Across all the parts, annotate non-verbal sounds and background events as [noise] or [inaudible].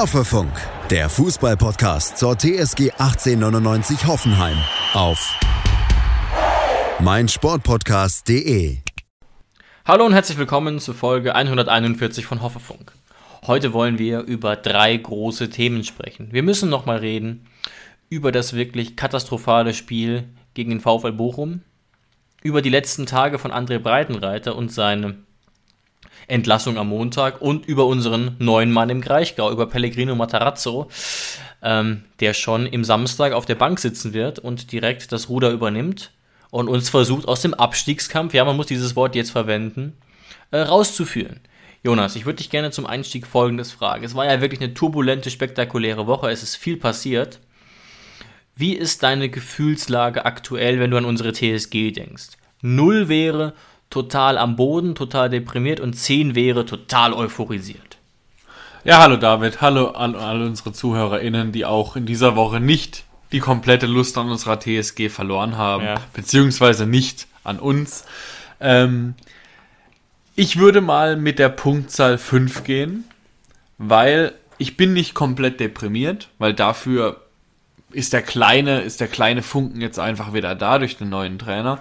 Hoffefunk, der Fußballpodcast zur TSG 1899 Hoffenheim auf meinsportpodcast.de. Hallo und herzlich willkommen zur Folge 141 von Hoffefunk. Heute wollen wir über drei große Themen sprechen. Wir müssen nochmal reden über das wirklich katastrophale Spiel gegen den VfL Bochum, über die letzten Tage von André Breitenreiter und seine Entlassung am Montag und über unseren neuen Mann im Greichgau, über Pellegrino Matarazzo, ähm, der schon im Samstag auf der Bank sitzen wird und direkt das Ruder übernimmt und uns versucht aus dem Abstiegskampf, ja, man muss dieses Wort jetzt verwenden, äh, rauszuführen. Jonas, ich würde dich gerne zum Einstieg Folgendes fragen. Es war ja wirklich eine turbulente, spektakuläre Woche, es ist viel passiert. Wie ist deine Gefühlslage aktuell, wenn du an unsere TSG denkst? Null wäre, total am Boden, total deprimiert und 10 wäre total euphorisiert. Ja, hallo David, hallo an alle unsere ZuhörerInnen, die auch in dieser Woche nicht die komplette Lust an unserer TSG verloren haben, ja. beziehungsweise nicht an uns. Ähm, ich würde mal mit der Punktzahl 5 gehen, weil ich bin nicht komplett deprimiert, weil dafür ist der kleine, ist der kleine Funken jetzt einfach wieder da durch den neuen Trainer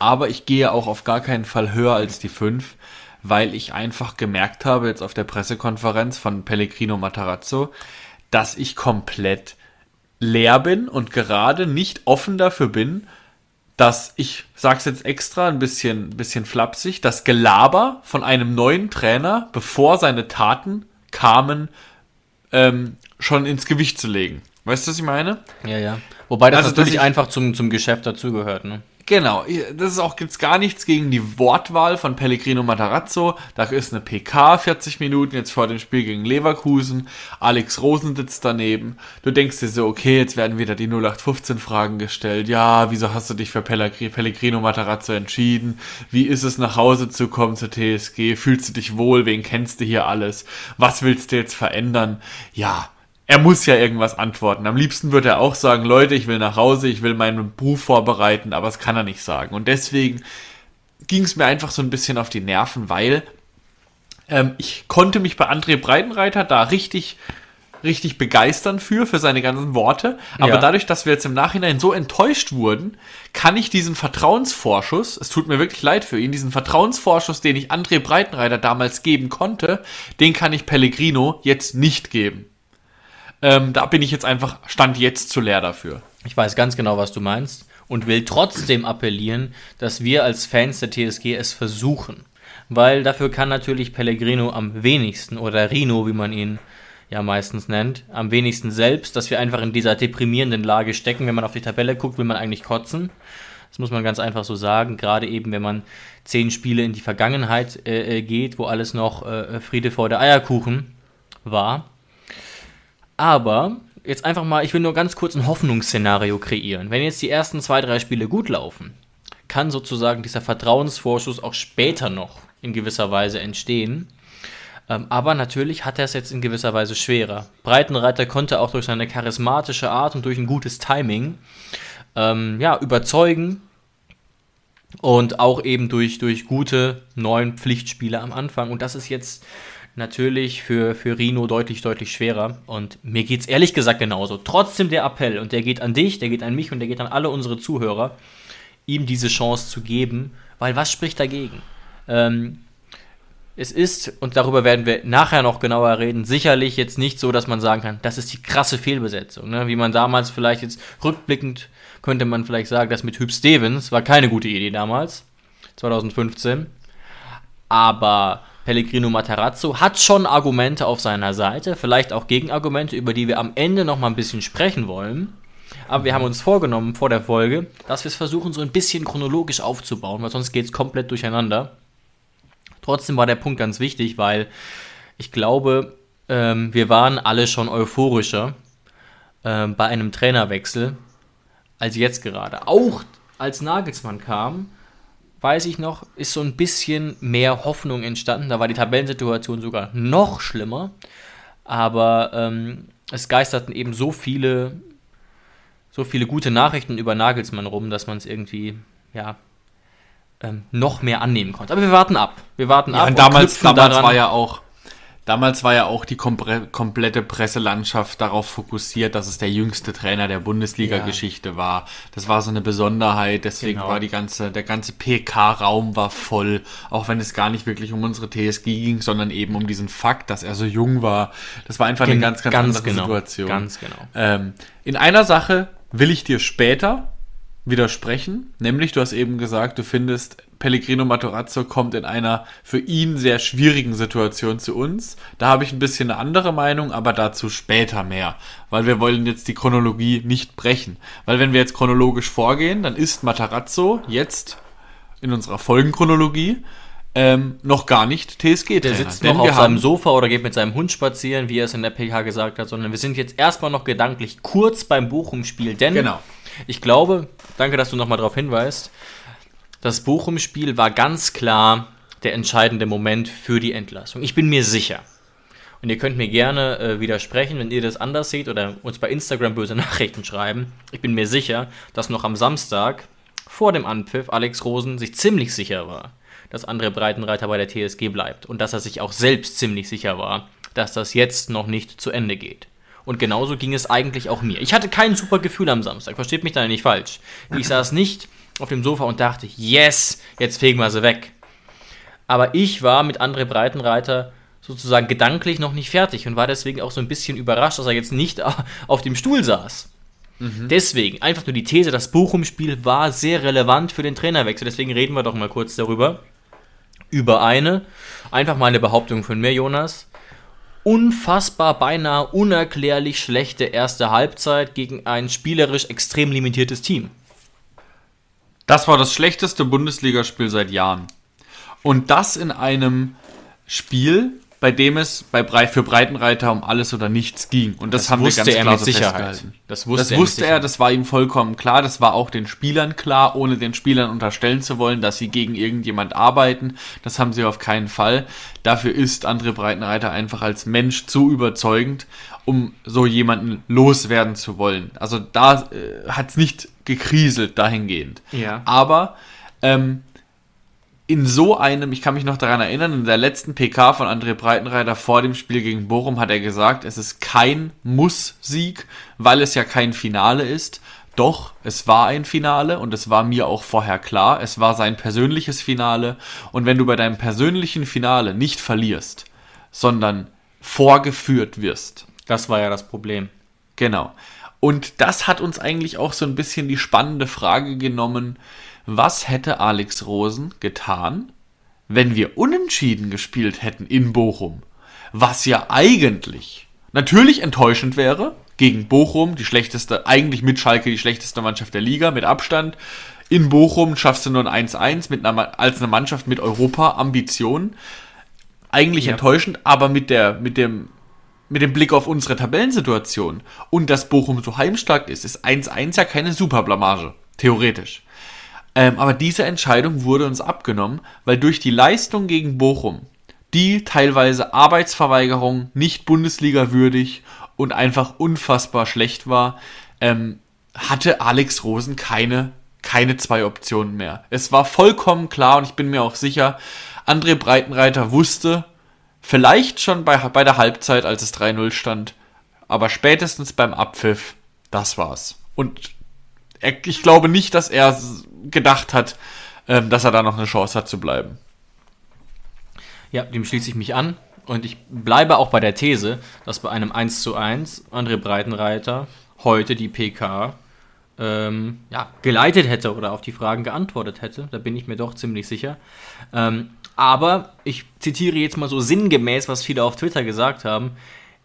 aber ich gehe auch auf gar keinen Fall höher als die 5, weil ich einfach gemerkt habe, jetzt auf der Pressekonferenz von Pellegrino Matarazzo, dass ich komplett leer bin und gerade nicht offen dafür bin, dass ich sag's jetzt extra ein bisschen, bisschen flapsig, das Gelaber von einem neuen Trainer, bevor seine Taten kamen, ähm, schon ins Gewicht zu legen. Weißt du, was ich meine? Ja, ja. Wobei das also, natürlich einfach zum, zum Geschäft dazugehört, ne? Genau, das ist auch gibt's gar nichts gegen die Wortwahl von Pellegrino Matarazzo. Da ist eine PK 40 Minuten jetzt vor dem Spiel gegen Leverkusen. Alex Rosen sitzt daneben. Du denkst dir so, okay, jetzt werden wieder die 0815 Fragen gestellt. Ja, wieso hast du dich für Pellegrino Matarazzo entschieden? Wie ist es nach Hause zu kommen zur TSG? Fühlst du dich wohl? Wen kennst du hier alles? Was willst du jetzt verändern? Ja, er muss ja irgendwas antworten. Am liebsten würde er auch sagen, Leute, ich will nach Hause, ich will meinen Beruf vorbereiten, aber das kann er nicht sagen. Und deswegen ging es mir einfach so ein bisschen auf die Nerven, weil ähm, ich konnte mich bei André Breitenreiter da richtig richtig begeistern für, für seine ganzen Worte. Aber ja. dadurch, dass wir jetzt im Nachhinein so enttäuscht wurden, kann ich diesen Vertrauensvorschuss, es tut mir wirklich leid für ihn, diesen Vertrauensvorschuss, den ich André Breitenreiter damals geben konnte, den kann ich Pellegrino jetzt nicht geben. Ähm, da bin ich jetzt einfach, stand jetzt zu leer dafür. Ich weiß ganz genau, was du meinst und will trotzdem appellieren, dass wir als Fans der TSG es versuchen. Weil dafür kann natürlich Pellegrino am wenigsten oder Rino, wie man ihn ja meistens nennt, am wenigsten selbst, dass wir einfach in dieser deprimierenden Lage stecken. Wenn man auf die Tabelle guckt, will man eigentlich kotzen. Das muss man ganz einfach so sagen. Gerade eben, wenn man zehn Spiele in die Vergangenheit äh, äh geht, wo alles noch äh, Friede vor der Eierkuchen war. Aber jetzt einfach mal, ich will nur ganz kurz ein Hoffnungsszenario kreieren. Wenn jetzt die ersten zwei, drei Spiele gut laufen, kann sozusagen dieser Vertrauensvorschuss auch später noch in gewisser Weise entstehen. Ähm, aber natürlich hat er es jetzt in gewisser Weise schwerer. Breitenreiter konnte auch durch seine charismatische Art und durch ein gutes Timing ähm, ja, überzeugen und auch eben durch, durch gute neuen Pflichtspiele am Anfang. Und das ist jetzt natürlich für, für Rino deutlich, deutlich schwerer. Und mir geht es ehrlich gesagt genauso. Trotzdem der Appell, und der geht an dich, der geht an mich und der geht an alle unsere Zuhörer, ihm diese Chance zu geben, weil was spricht dagegen? Ähm, es ist, und darüber werden wir nachher noch genauer reden, sicherlich jetzt nicht so, dass man sagen kann, das ist die krasse Fehlbesetzung. Ne? Wie man damals vielleicht jetzt rückblickend könnte man vielleicht sagen, das mit Hüb Stevens war keine gute Idee damals, 2015. Aber Pellegrino Matarazzo hat schon Argumente auf seiner Seite, vielleicht auch Gegenargumente, über die wir am Ende noch mal ein bisschen sprechen wollen. Aber wir haben uns vorgenommen vor der Folge, dass wir es versuchen, so ein bisschen chronologisch aufzubauen, weil sonst geht es komplett durcheinander. Trotzdem war der Punkt ganz wichtig, weil ich glaube, ähm, wir waren alle schon euphorischer ähm, bei einem Trainerwechsel als jetzt gerade. Auch als Nagelsmann kam, weiß ich noch, ist so ein bisschen mehr Hoffnung entstanden. Da war die Tabellensituation sogar noch schlimmer. Aber ähm, es geisterten eben so viele, so viele gute Nachrichten über Nagelsmann rum, dass man es irgendwie, ja, ähm, noch mehr annehmen konnte. Aber wir warten ab. Wir warten ja, ab. Und damals, damals war ja auch, Damals war ja auch die komplette Presselandschaft darauf fokussiert, dass es der jüngste Trainer der Bundesliga-Geschichte war. Das war so eine Besonderheit, deswegen Genau. war die ganze, der ganze PK-Raum war voll, auch wenn es gar nicht wirklich um unsere TSG ging, sondern eben um diesen Fakt, dass er so jung war. Das war einfach eine Gen- ganz, ganz, ganz andere genau, Situation. ganz genau. Ähm, in einer Sache will ich dir später widersprechen, nämlich du hast eben gesagt, du findest, Pellegrino Matarazzo kommt in einer für ihn sehr schwierigen Situation zu uns. Da habe ich ein bisschen eine andere Meinung, aber dazu später mehr, weil wir wollen jetzt die Chronologie nicht brechen. Weil wenn wir jetzt chronologisch vorgehen, dann ist Matarazzo jetzt in unserer Folgenchronologie ähm, noch gar nicht TSG-Trainer. Der sitzt Denn noch auf seinem Sofa oder geht mit seinem Hund spazieren, wie er es in der PK gesagt hat, sondern wir sind jetzt erstmal noch gedanklich kurz beim Bochum-Spiel, denn Genau. ich glaube, danke, dass du nochmal darauf hinweist, das Bochum-Spiel war ganz klar der entscheidende Moment für die Entlassung. Ich bin mir sicher. Und ihr könnt mir gerne äh, widersprechen, wenn ihr das anders seht oder uns bei Instagram böse [laughs] Nachrichten schreiben. Ich bin mir sicher, dass noch am Samstag vor dem Anpfiff Alex Rosen sich ziemlich sicher war, dass André Breitenreiter bei der TSG bleibt und dass er sich auch selbst ziemlich sicher war, dass das jetzt noch nicht zu Ende geht. Und genauso ging es eigentlich auch mir. Ich hatte kein super Gefühl am Samstag, versteht mich da nicht falsch. Ich saß nicht auf dem Sofa und dachte, yes, jetzt fegen wir sie weg. Aber ich war mit André Breitenreiter sozusagen gedanklich noch nicht fertig und war deswegen auch so ein bisschen überrascht, dass er jetzt nicht [laughs] auf dem Stuhl saß. Deswegen, einfach nur die These, das Bochum-Spiel war sehr relevant für den Trainerwechsel. Deswegen reden wir doch mal kurz darüber. Über eine, einfach mal eine Behauptung von mir, Jonas. Unfassbar, beinahe unerklärlich schlechte erste Halbzeit gegen ein spielerisch extrem limitiertes Team. Das war das schlechteste Bundesligaspiel seit Jahren. Und das in einem Spiel, bei dem es bei Brei für Breitenreiter um alles oder nichts ging. Und das, Das haben wusste wir ganz er klar mit so Sicherheit. festgehalten. Das wusste das er wusste er, das war ihm vollkommen klar. Das war auch den Spielern klar, ohne den Spielern unterstellen zu wollen, dass sie gegen irgendjemand arbeiten. Das haben sie auf keinen Fall. Dafür ist André Breitenreiter einfach als Mensch zu überzeugend, um so jemanden loswerden zu wollen. Also da äh, hat es nicht gekriselt dahingehend. Ja. Aber ähm, in so einem, ich kann mich noch daran erinnern, in der letzten PK von André Breitenreiter vor dem Spiel gegen Bochum hat er gesagt, es ist kein Muss-Sieg, weil es ja kein Finale ist. Doch, es war ein Finale und es war mir auch vorher klar, es war sein persönliches Finale. Und wenn du bei deinem persönlichen Finale nicht verlierst, sondern vorgeführt wirst, Das war ja das Problem. Genau. Und das hat uns eigentlich auch so ein bisschen die spannende Frage genommen, was hätte Alex Rosen getan, wenn wir unentschieden gespielt hätten in Bochum? Was ja eigentlich natürlich enttäuschend wäre, gegen Bochum, die schlechteste, eigentlich mit Schalke die schlechteste Mannschaft der Liga, mit Abstand. In Bochum schaffst du nur ein 1-1 mit einer, als eine Mannschaft mit Europa-Ambitionen. Eigentlich Ja. enttäuschend, aber mit der, mit dem, mit dem Blick auf unsere Tabellensituation und dass Bochum so heimstark ist, ist 1-1 ja keine Superblamage. Theoretisch. Ähm, aber diese Entscheidung wurde uns abgenommen, weil durch die Leistung gegen Bochum, die teilweise Arbeitsverweigerung, nicht Bundesliga würdig und einfach unfassbar schlecht war, ähm, hatte Alex Rosen keine, keine zwei Optionen mehr. Es war vollkommen klar und ich bin mir auch sicher, André Breitenreiter wusste, vielleicht schon bei, bei der Halbzeit, als es 3-0 stand, aber spätestens beim Abpfiff, das war's. Und er, ich glaube nicht, dass er gedacht hat, ähm, dass er da noch eine Chance hat zu bleiben. Ja, dem schließe ich mich an. Und ich bleibe auch bei der These, dass bei einem 1 zu 1 André Breitenreiter heute die PK ähm, ja, geleitet hätte oder auf die Fragen geantwortet hätte. Da bin ich mir doch ziemlich sicher. Ähm, aber ich zitiere jetzt mal so sinngemäß, was viele auf Twitter gesagt haben.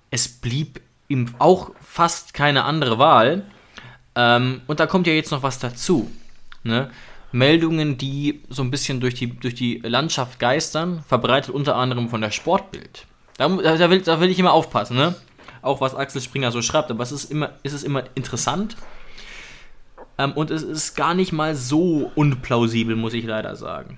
Es blieb ihm auch fast keine andere Wahl. Ähm, und da kommt ja jetzt noch was dazu. Ne? Meldungen, die so ein bisschen durch die, durch die Landschaft geistern, verbreitet unter anderem von der Sportbild. Da, da, will, da will ich immer aufpassen, ne? Auch was Axel Springer so schreibt, aber es ist immer, es immer interessant. Ähm, und es ist gar nicht mal so unplausibel, muss ich leider sagen.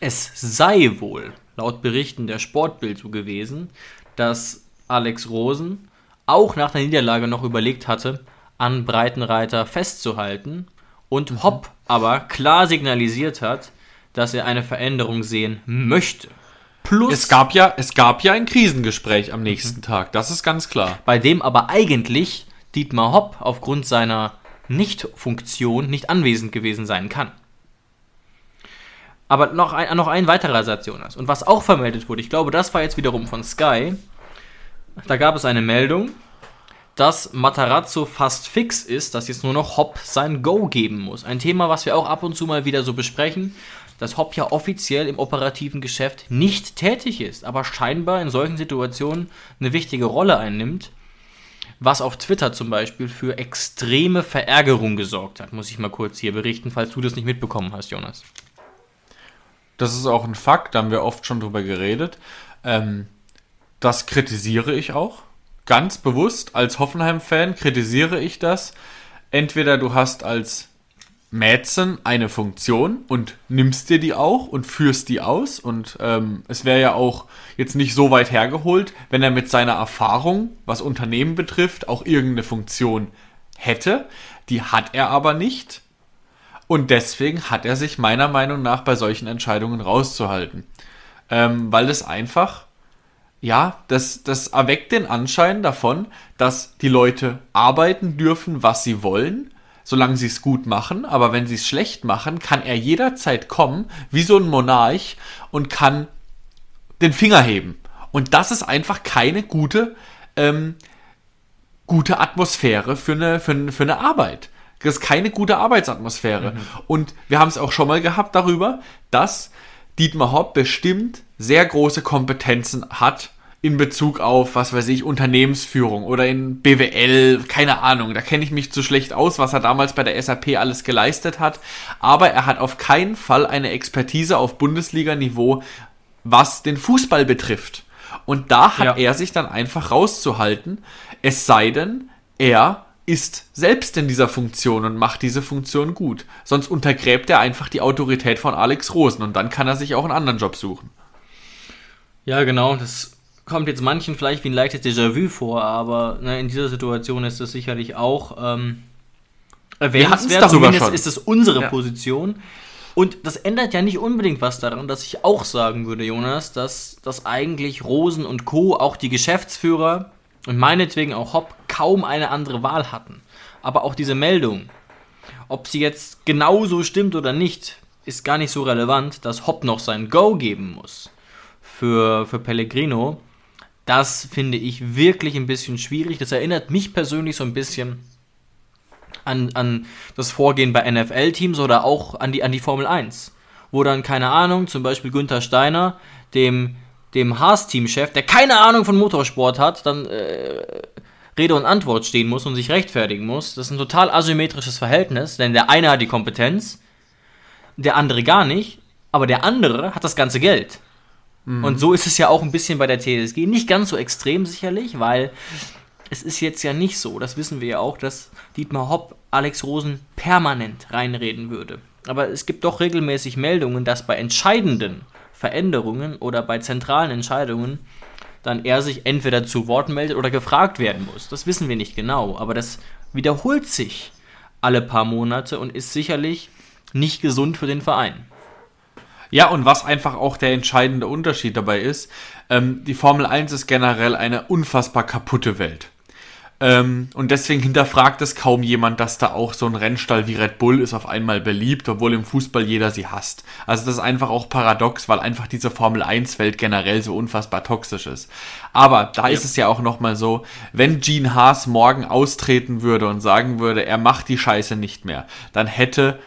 Es sei wohl, laut Berichten der Sportbild so gewesen, dass Alex Rosen auch nach der Niederlage noch überlegt hatte, an Breitenreiter festzuhalten und Hopp aber klar signalisiert hat, dass er eine Veränderung sehen möchte. Plus, Es gab ja, es gab ja ein Krisengespräch am nächsten Tag, das ist ganz klar. bei dem aber eigentlich Dietmar Hopp aufgrund seiner Nicht-Funktion nicht anwesend gewesen sein kann. Aber noch ein, noch ein weiterer Satz, Jonas. Und was auch vermeldet wurde, ich glaube, das war jetzt wiederum von Sky. Da gab es eine Meldung, dass Matarazzo fast fix ist, dass jetzt nur noch Hopp sein Go geben muss. Ein Thema, was wir auch ab und zu mal wieder so besprechen, dass Hopp ja offiziell im operativen Geschäft nicht tätig ist, aber scheinbar in solchen Situationen eine wichtige Rolle einnimmt, was auf Twitter zum Beispiel für extreme Verärgerung gesorgt hat, muss ich mal kurz hier berichten, falls du das nicht mitbekommen hast, Jonas. Das ist auch ein Fakt, da haben wir oft schon drüber geredet. Ähm, das kritisiere ich auch. Ganz bewusst, als Hoffenheim-Fan kritisiere ich das. Entweder du hast als Mäzen eine Funktion und nimmst dir die auch und führst die aus. Und ähm, es wäre ja auch jetzt nicht so weit hergeholt, wenn er mit seiner Erfahrung, was Unternehmen betrifft, auch irgendeine Funktion hätte. Die hat er aber nicht. Und deswegen hat er sich meiner Meinung nach bei solchen Entscheidungen rauszuhalten. Ähm, weil es einfach, ja, das, das erweckt den Anschein davon, dass die Leute arbeiten dürfen, was sie wollen, solange sie es gut machen. Aber wenn sie es schlecht machen, kann er jederzeit kommen, wie so ein Monarch, und kann den Finger heben. Und das ist einfach keine gute, ähm, gute Atmosphäre für eine, für, eine- für eine Arbeit. Das ist keine gute Arbeitsatmosphäre. Und wir haben es auch schon mal gehabt darüber, dass Dietmar Hopp bestimmt sehr große Kompetenzen hat in Bezug auf, was weiß ich, Unternehmensführung oder in BWL, keine Ahnung, da kenne ich mich zu schlecht aus, was er damals bei der SAP alles geleistet hat. Aber er hat auf keinen Fall eine Expertise auf Bundesliga-Niveau, was den Fußball betrifft. Und da hat Ja. er sich dann einfach rauszuhalten, es sei denn, er ist selbst in dieser Funktion und macht diese Funktion gut. Sonst untergräbt er einfach die Autorität von Alex Rosen und dann kann er sich auch einen anderen Job suchen. Ja, genau. Das kommt jetzt manchen vielleicht wie ein leichtes Déjà-vu vor, aber ne, in dieser Situation ist das sicherlich auch ähm, erwähnenswert. Zumindest schon. ist es unsere Ja. Position. Und das ändert ja nicht unbedingt was daran, dass ich auch sagen würde, Jonas, dass, dass eigentlich Rosen und Co., auch die Geschäftsführer und meinetwegen auch Hopp, kaum eine andere Wahl hatten. Aber auch diese Meldung, ob sie jetzt genauso stimmt oder nicht, ist gar nicht so relevant, dass Hopp noch sein Go geben muss für, für Pellegrino. Das finde ich wirklich ein bisschen schwierig. Das erinnert mich persönlich so ein bisschen an, an das Vorgehen bei NFL-Teams oder auch an die, an die Formel 1. Wo dann, keine Ahnung, zum Beispiel Günther Steiner, dem, dem Haas-Teamchef, der keine Ahnung von Motorsport hat, dann äh, Rede und Antwort stehen muss und sich rechtfertigen muss. Das ist ein total asymmetrisches Verhältnis, denn der eine hat die Kompetenz, der andere gar nicht, aber der andere hat das ganze Geld. Und so ist es ja auch ein bisschen bei der TSG. Nicht ganz so extrem sicherlich, weil es ist jetzt ja nicht so, das wissen wir ja auch, dass Dietmar Hopp Alex Rosen permanent reinreden würde. Aber es gibt doch regelmäßig Meldungen, dass bei entscheidenden Veränderungen oder bei zentralen Entscheidungen dann er sich entweder zu Wort meldet oder gefragt werden muss. Das wissen wir nicht genau, aber das wiederholt sich alle paar Monate und ist sicherlich nicht gesund für den Verein. Ja, und was einfach auch der entscheidende Unterschied dabei ist, ähm, die Formel 1 ist generell eine unfassbar kaputte Welt. Ähm, und deswegen hinterfragt es kaum jemand, dass da auch so ein Rennstall wie Red Bull ist auf einmal beliebt, obwohl im Fußball jeder sie hasst. Also das ist einfach auch paradox, weil einfach diese Formel 1 Welt generell so unfassbar toxisch ist. Aber da ist es ja auch nochmal so, wenn Gene Haas morgen austreten würde und sagen würde, er macht die Scheiße nicht mehr, dann hätte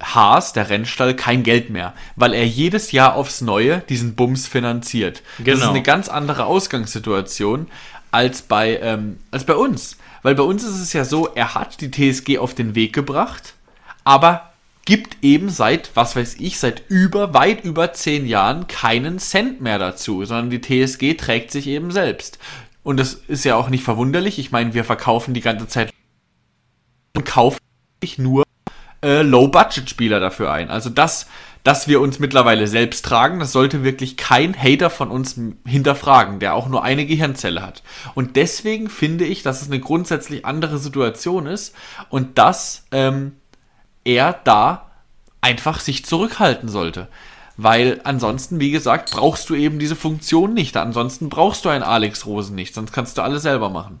Haas, der Rennstall, kein Geld mehr, weil er jedes Jahr aufs Neue diesen Bums finanziert. Das ist Genau. eine ganz andere Ausgangssituation als bei, ähm, als bei uns. Weil bei uns ist es ja so, er hat die TSG auf den Weg gebracht, aber gibt eben seit, was weiß ich, seit über, weit über zehn Jahren keinen Cent mehr dazu, sondern die TSG trägt sich eben selbst. Und das ist ja auch nicht verwunderlich. Ich meine, wir verkaufen die ganze Zeit und kaufen nur äh, Low-Budget-Spieler dafür ein. Also das, dass wir uns mittlerweile selbst tragen, das sollte wirklich kein Hater von uns hinterfragen, der auch nur eine Gehirnzelle hat. Und deswegen finde ich, dass es eine grundsätzlich andere Situation ist und dass ähm, er da einfach sich zurückhalten sollte. Weil ansonsten, wie gesagt, brauchst du eben diese Funktion nicht. Ansonsten brauchst du einen Alex Rosen nicht, sonst kannst du alles selber machen.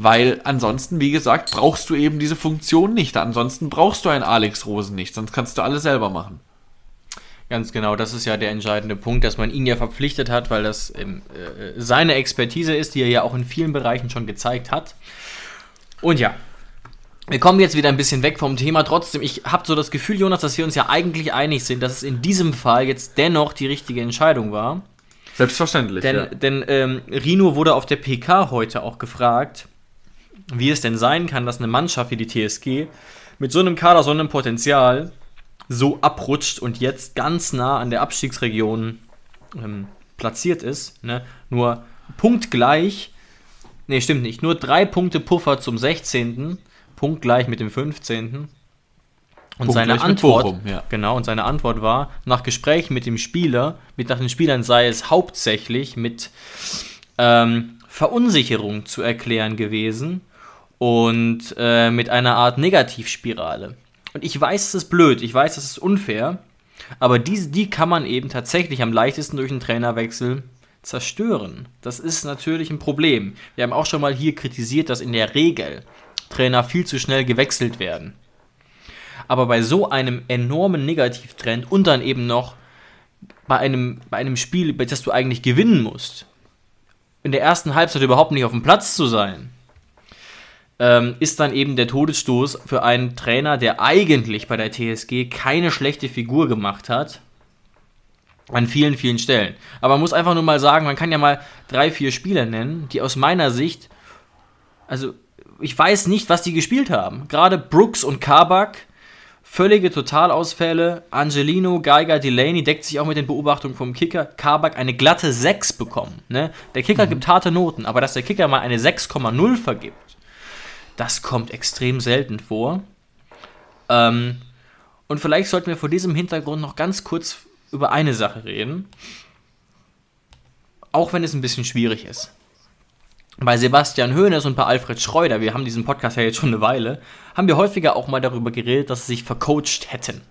Weil ansonsten, wie gesagt, brauchst du eben diese Funktion nicht. Ansonsten brauchst du einen Alex Rosen nicht, sonst kannst du alles selber machen. Ganz genau, das ist ja der entscheidende Punkt, dass man ihn ja verpflichtet hat, weil das ähm, äh, seine Expertise ist, die er ja auch in vielen Bereichen schon gezeigt hat. Und ja, wir kommen jetzt wieder ein bisschen weg vom Thema. Trotzdem, ich habe so das Gefühl, Jonas, dass wir uns ja eigentlich einig sind, dass es in diesem Fall jetzt dennoch die richtige Entscheidung war. Selbstverständlich. Denn, ja. denn ähm, Rino wurde auf der PK heute auch gefragt, wie es denn sein kann, dass eine Mannschaft wie die TSG mit so einem Kader, so einem Potenzial so abrutscht und jetzt ganz nah an der Abstiegsregion ähm, platziert ist. Ne? Nur punktgleich, nee, stimmt nicht, nur drei Punkte Puffer zum 16. Punktgleich mit dem 15. Und seine Punktgleich mit Antwort, Bochum, ja. genau, und seine Antwort war, nach Gesprächen mit dem Spieler, mit nach den Spielern sei es hauptsächlich mit ähm, Verunsicherung zu erklären gewesen und äh, mit einer Art Negativspirale. Und ich weiß, es ist blöd, ich weiß, es ist unfair, aber diese, die kann man eben tatsächlich am leichtesten durch einen Trainerwechsel zerstören. Das ist natürlich ein Problem. Wir haben auch schon mal hier kritisiert, dass in der Regel Trainer viel zu schnell gewechselt werden. Aber bei so einem enormen Negativtrend und dann eben noch bei einem, bei einem Spiel, bei das du eigentlich gewinnen musst, in der ersten Halbzeit überhaupt nicht auf dem Platz zu sein, ähm, ist dann eben der Todesstoß für einen Trainer, der eigentlich bei der TSG keine schlechte Figur gemacht hat. An vielen, vielen Stellen. Aber man muss einfach nur mal sagen, man kann ja mal drei, vier Spieler nennen, die aus meiner Sicht, also ich weiß nicht, was die gespielt haben. Gerade Brooks und Kabak, völlige Totalausfälle. Angelino, Geiger, Delaney deckt sich auch mit den Beobachtungen vom Kicker. Kabak eine glatte 6 bekommen. Ne? Der Kicker gibt harte Noten, aber dass der Kicker mal eine 6,0 vergibt, das kommt extrem selten vor. Ähm, und vielleicht sollten wir vor diesem Hintergrund noch ganz kurz über eine Sache reden. Auch wenn es ein bisschen schwierig ist. Bei Sebastian Hoeneß und bei Alfred Schreuder, wir haben diesen Podcast ja jetzt schon eine Weile, haben wir häufiger auch mal darüber geredet, dass sie sich vercoacht hätten.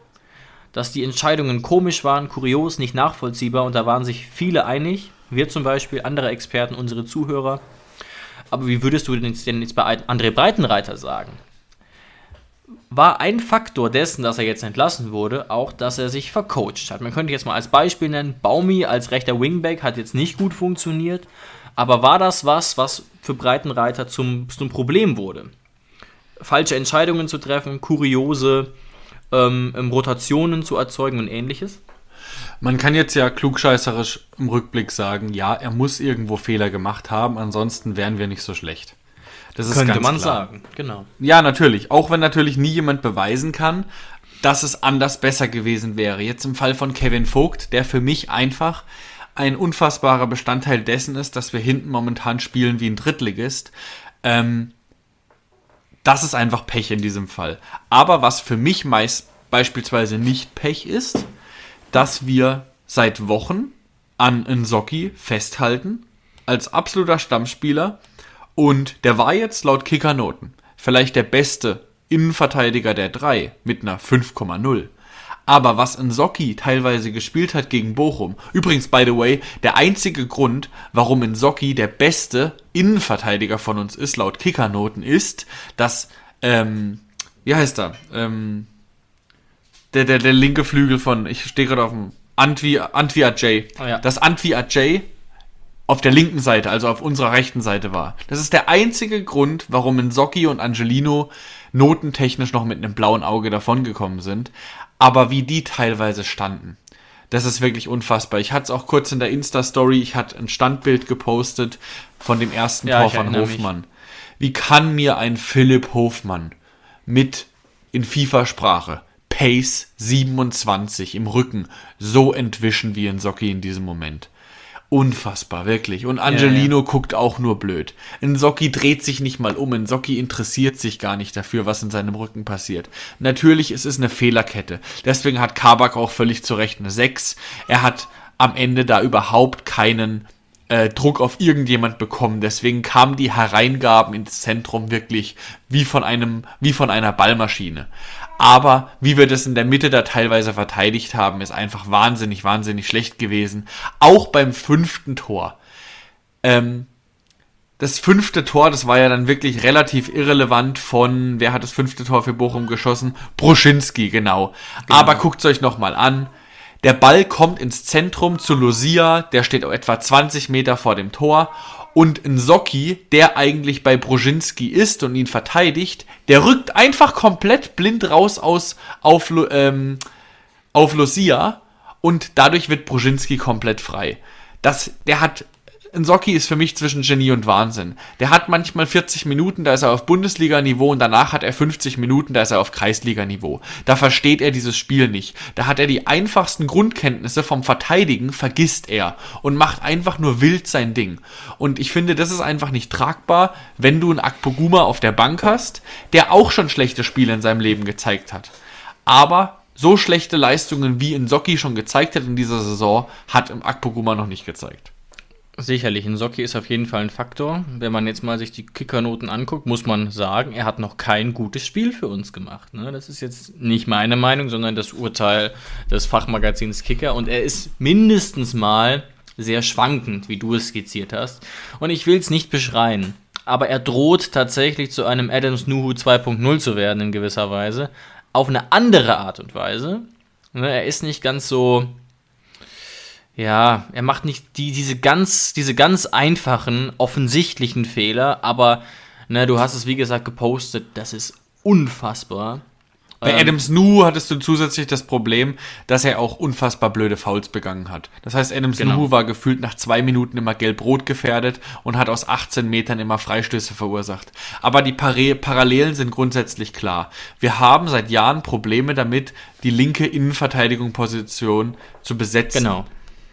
Dass die Entscheidungen komisch waren, kurios, nicht nachvollziehbar und da waren sich viele einig. Wir zum Beispiel, andere Experten, unsere Zuhörer. Aber wie würdest du denn jetzt, bei André Breitenreiter sagen? War ein Faktor dessen, dass er jetzt entlassen wurde, auch, dass er sich vercoacht hat. Man könnte jetzt mal als Beispiel nennen, Baumi als rechter Wingback hat jetzt nicht gut funktioniert, aber war das was, was für Breitenreiter zum, zum Problem wurde? Falsche Entscheidungen zu treffen, kuriose ähm, ähm, Rotationen zu erzeugen und ähnliches? Man kann jetzt ja klugscheißerisch im Rückblick sagen, ja, er muss irgendwo Fehler gemacht haben, ansonsten wären wir nicht so schlecht. Das ist Könnte man klar. sagen, genau. Ja, natürlich. Auch wenn natürlich nie jemand beweisen kann, dass es anders besser gewesen wäre. Jetzt im Fall von Kevin Vogt, der für mich einfach ein unfassbarer Bestandteil dessen ist, dass wir hinten momentan spielen wie ein Drittligist. Ähm, das ist einfach Pech in diesem Fall. Aber was für mich meist beispielsweise nicht Pech ist, dass wir seit Wochen an Nsocki festhalten als absoluter Stammspieler und der war jetzt laut Kickernoten vielleicht der beste Innenverteidiger der drei mit einer 5,0. Aber was Nsocki teilweise gespielt hat gegen Bochum, übrigens, by the way, der einzige Grund, warum Nsocki der beste Innenverteidiger von uns ist, laut Kickernoten, ist, dass, ähm, wie heißt er? Ähm, der, der, der linke Flügel von, ich stehe gerade auf dem Antwi, Antwi Ajay. Ah, ja. Das Antwi Ajay auf der linken Seite, also auf unserer rechten Seite war. Das ist der einzige Grund, warum Nsocki und Angelino notentechnisch noch mit einem blauen Auge davongekommen sind. Aber wie die teilweise standen, das ist wirklich unfassbar. Ich hatte es auch kurz in der Insta-Story, ich hatte ein Standbild gepostet von dem ersten Ja, Tor von erinnere mich. Hofmann. Wie kann mir ein Philipp Hofmann mit in FIFA-Sprache Pace 27 im Rücken so entwischen wie in Socki in diesem Moment. Unfassbar, wirklich. Und Angelino Ja, guckt auch nur blöd. Nsocki dreht sich nicht mal um. Nsocki interessiert sich gar nicht dafür, was in seinem Rücken passiert. Natürlich ist es eine Fehlerkette. Deswegen hat Kabak auch völlig zu Recht eine 6. Er hat am Ende da überhaupt keinen äh, Druck auf irgendjemand bekommen. Deswegen kamen die Hereingaben ins Zentrum wirklich wie von einem, wie von einer Ballmaschine. Aber wie wir das in der Mitte da teilweise verteidigt haben, ist einfach wahnsinnig, wahnsinnig schlecht gewesen. Auch beim fünften Tor. Ähm, das fünfte Tor, das war ja dann wirklich relativ irrelevant von, wer hat das fünfte Tor für Bochum geschossen? Bruschinski, genau. Aber guckt's euch nochmal an. Der Ball kommt ins Zentrum zu Lucia, der steht etwa 20 Meter vor dem Tor. Und Nsocki, der eigentlich bei Bruschinski ist und ihn verteidigt, der rückt einfach komplett blind raus aus auf, ähm, auf Lucia und dadurch wird Bruschinski komplett frei. Das, der hat, Nsocki ist für mich zwischen Genie und Wahnsinn. Der hat manchmal 40 Minuten, da ist er auf Bundesliga-Niveau und danach hat er 50 Minuten, da ist er auf Kreisliga-Niveau. Da versteht er dieses Spiel nicht. Da hat er die einfachsten Grundkenntnisse vom Verteidigen, vergisst er und macht einfach nur wild sein Ding. Und ich finde, das ist einfach nicht tragbar, wenn du einen Akpoguma auf der Bank hast, der auch schon schlechte Spiele in seinem Leben gezeigt hat. Aber so schlechte Leistungen, wie Nsocki schon gezeigt hat in dieser Saison, hat im Akpoguma noch nicht gezeigt. Sicherlich, ein Socki ist auf jeden Fall ein Faktor. Wenn man jetzt mal sich die Kickernoten anguckt, muss man sagen, er hat noch kein gutes Spiel für uns gemacht. Ne? Das ist jetzt nicht meine Meinung, sondern das Urteil des Fachmagazins Kicker. Und er ist mindestens mal sehr schwankend, wie du es skizziert hast. Und ich will es nicht beschreien. Aber er droht tatsächlich zu einem Adams Nuhu 2.0 zu werden in gewisser Weise. Auf eine andere Art und Weise. Ne? Er ist nicht ganz so ja, er macht nicht die, diese, ganz, diese ganz einfachen, offensichtlichen Fehler, aber ne, du hast es wie gesagt gepostet, das ist unfassbar. Bei Ähm, Adams Nu hattest du zusätzlich das Problem, dass er auch unfassbar blöde Fouls begangen hat. Das heißt, Adams Genau. Nu war gefühlt nach zwei Minuten immer gelb-rot gefährdet und hat aus 18 Metern immer Freistöße verursacht. Aber die Pare Parallelen sind grundsätzlich klar. Wir haben seit Jahren Probleme damit, die linke Innenverteidigungsposition zu besetzen. Genau.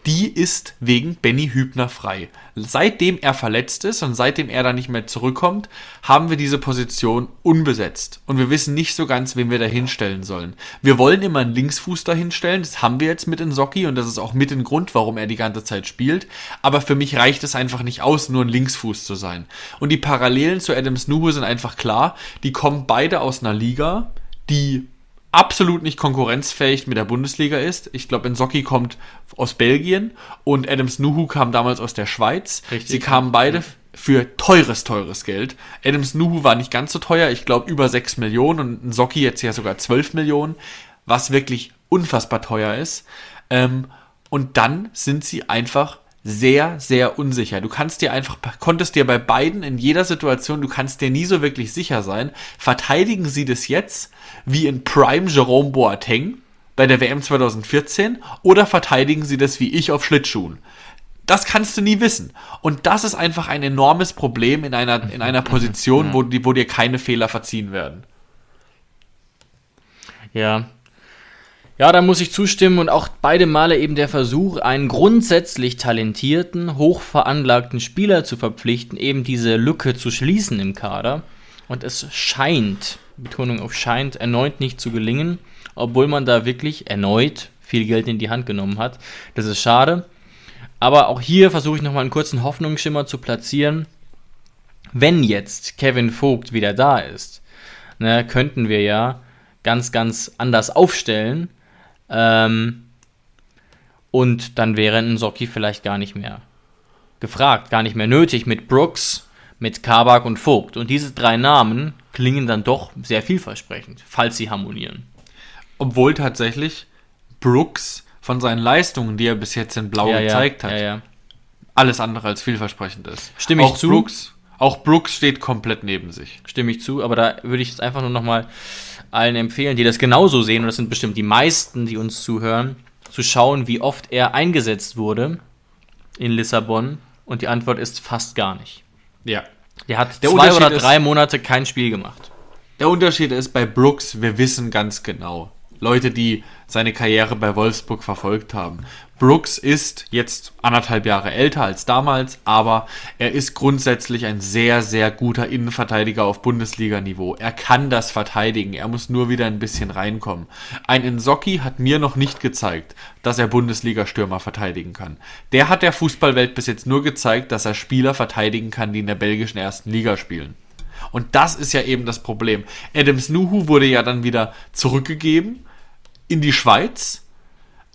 Die ist wegen Benny Hübner frei. Seitdem er verletzt ist und seitdem er da nicht mehr zurückkommt, haben wir diese Position unbesetzt. Und wir wissen nicht so ganz, wen wir da hinstellen sollen. Wir wollen immer einen Linksfuß da hinstellen, das haben wir jetzt mit Nsocki und das ist auch mit ein Grund, warum er die ganze Zeit spielt. Aber für mich reicht es einfach nicht aus, nur ein Linksfuß zu sein. Und die Parallelen zu Adams Nuhu sind einfach klar. Die kommen beide aus einer Liga, die absolut nicht konkurrenzfähig mit der Bundesliga ist. Ich glaube, Nsocki kommt aus Belgien und Adams Nuhu kam damals aus der Schweiz. Richtig. Sie kamen beide für teures, teures Geld. Adams Nuhu war nicht ganz so teuer, ich glaube über 6 Millionen und Nsocki jetzt ja sogar 12 Millionen, was wirklich unfassbar teuer ist. Ähm, und dann sind sie einfach sehr, sehr unsicher. Du kannst dir einfach, konntest dir bei beiden in jeder Situation, du kannst dir nie so wirklich sicher sein. Verteidigen sie das jetzt wie in Prime Jerome Boateng bei der WM 2014 oder verteidigen sie das wie ich auf Schlittschuhen? Das kannst du nie wissen. Und das ist einfach ein enormes Problem in einer, in einer [laughs] Position, wo, die, wo dir keine Fehler verziehen werden. Ja. Ja, da muss ich zustimmen und auch beide Male eben der Versuch, einen grundsätzlich talentierten, hochveranlagten Spieler zu verpflichten, eben diese Lücke zu schließen im Kader. Und es scheint, Betonung auf scheint, erneut nicht zu gelingen, obwohl man da wirklich erneut viel Geld in die Hand genommen hat. Das ist schade. Aber auch hier versuche ich nochmal einen kurzen Hoffnungsschimmer zu platzieren. Wenn jetzt Kevin Vogt wieder da ist, ne, könnten wir ja ganz, ganz anders aufstellen. Ähm, und dann wäre ein Socki vielleicht gar nicht mehr gefragt, gar nicht mehr nötig mit Brooks, mit Kabak und Vogt. Und diese drei Namen klingen dann doch sehr vielversprechend, falls sie harmonieren. Obwohl tatsächlich Brooks von seinen Leistungen, die er bis jetzt in Blau gezeigt hat, Ja, ja. alles andere als vielversprechend ist. Stimme ich auch zu. Brooks, auch Brooks steht komplett neben sich. Stimme ich zu, aber da würde ich jetzt einfach nur nochmal allen empfehlen, die das genauso sehen, und das sind bestimmt die meisten, die uns zuhören, zu schauen, wie oft er eingesetzt wurde in Lissabon. Und die Antwort ist fast gar nicht. Ja. Der hat Der zwei oder ist- drei Monate kein Spiel gemacht. Der Unterschied ist bei Brooks, wir wissen ganz genau, Leute, die seine Karriere bei Wolfsburg verfolgt haben. Brooks ist jetzt anderthalb Jahre älter als damals, aber er ist grundsätzlich ein sehr, sehr guter Innenverteidiger auf Bundesliga-Niveau. Er kann das verteidigen, er muss nur wieder ein bisschen reinkommen. Ein Insocki hat mir noch nicht gezeigt, dass er Bundesliga-Stürmer verteidigen kann. Der hat der Fußballwelt bis jetzt nur gezeigt, dass er Spieler verteidigen kann, die in der belgischen ersten Liga spielen. Und das ist ja eben das Problem. Adams Nuhu wurde ja dann wieder zurückgegeben in die Schweiz.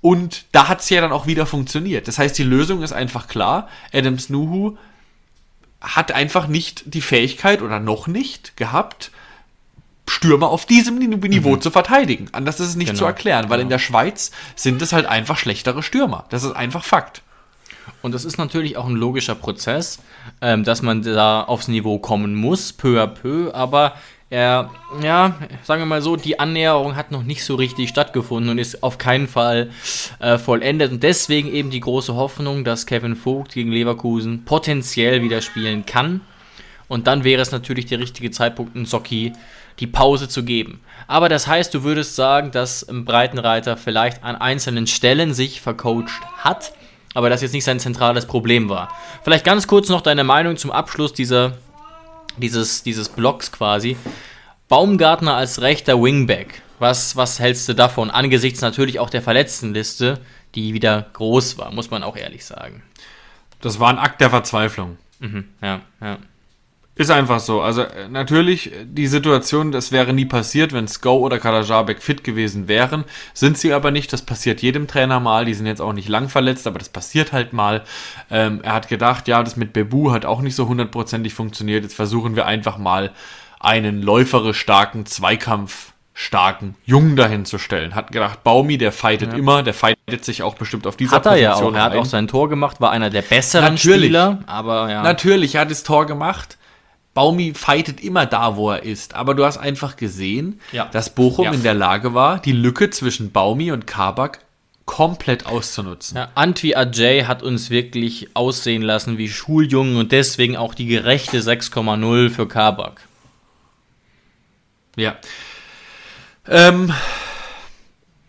Und da hat es ja dann auch wieder funktioniert. Das heißt, die Lösung ist einfach klar. Adams Nuhu hat einfach nicht die Fähigkeit oder noch nicht gehabt, Stürmer auf diesem Niveau mhm. zu verteidigen. Anders ist es nicht Genau, zu erklären, weil genau. in der Schweiz sind es halt einfach schlechtere Stürmer. Das ist einfach Fakt. Und das ist natürlich auch ein logischer Prozess, ähm, dass man da aufs Niveau kommen muss, peu à peu, aber er, ja, sagen wir mal so, die Annäherung hat noch nicht so richtig stattgefunden und ist auf keinen Fall äh, vollendet. Und deswegen eben die große Hoffnung, dass Kevin Vogt gegen Leverkusen potenziell wieder spielen kann. Und dann wäre es natürlich der richtige Zeitpunkt, in Socki die Pause zu geben. Aber das heißt, du würdest sagen, dass ein Breitenreiter vielleicht an einzelnen Stellen sich vercoacht hat, aber das jetzt nicht sein zentrales Problem war. Vielleicht ganz kurz noch deine Meinung zum Abschluss dieser, dieses, dieses Blocks quasi. Baumgartner als rechter Wingback. Was, was hältst du davon? Angesichts natürlich auch der Verletztenliste, die wieder groß war, muss man auch ehrlich sagen. Das war ein Akt der Verzweiflung. Mhm, ja, ja. Ist einfach so. Also äh, natürlich, äh, die Situation, das wäre nie passiert, wenn Sko oder Kadajabek fit gewesen wären. Sind sie aber nicht. Das passiert jedem Trainer mal. Die sind jetzt auch nicht lang verletzt, aber das passiert halt mal. Ähm, er hat gedacht, ja, das mit Bebu hat auch nicht so hundertprozentig funktioniert. Jetzt versuchen wir einfach mal einen läuferisch starken, Zweikampf starken Jungen dahin zu stellen. Hat gedacht, Baumi, der fightet immer, der fightet sich auch bestimmt auf dieser Hat er ja auch. Er hat auch sein Tor gemacht, war einer der besseren Natürlich. Spieler, aber ja. Natürlich, er hat das Tor gemacht. Baumi fightet immer da, wo er ist. Aber du hast einfach gesehen, Ja. dass Bochum Ja. in der Lage war, die Lücke zwischen Baumi und Kabak komplett auszunutzen. Ja, Antwi Ajay hat uns wirklich aussehen lassen wie Schuljungen und deswegen auch die gerechte 6,0 für Kabak. Ja. Ähm,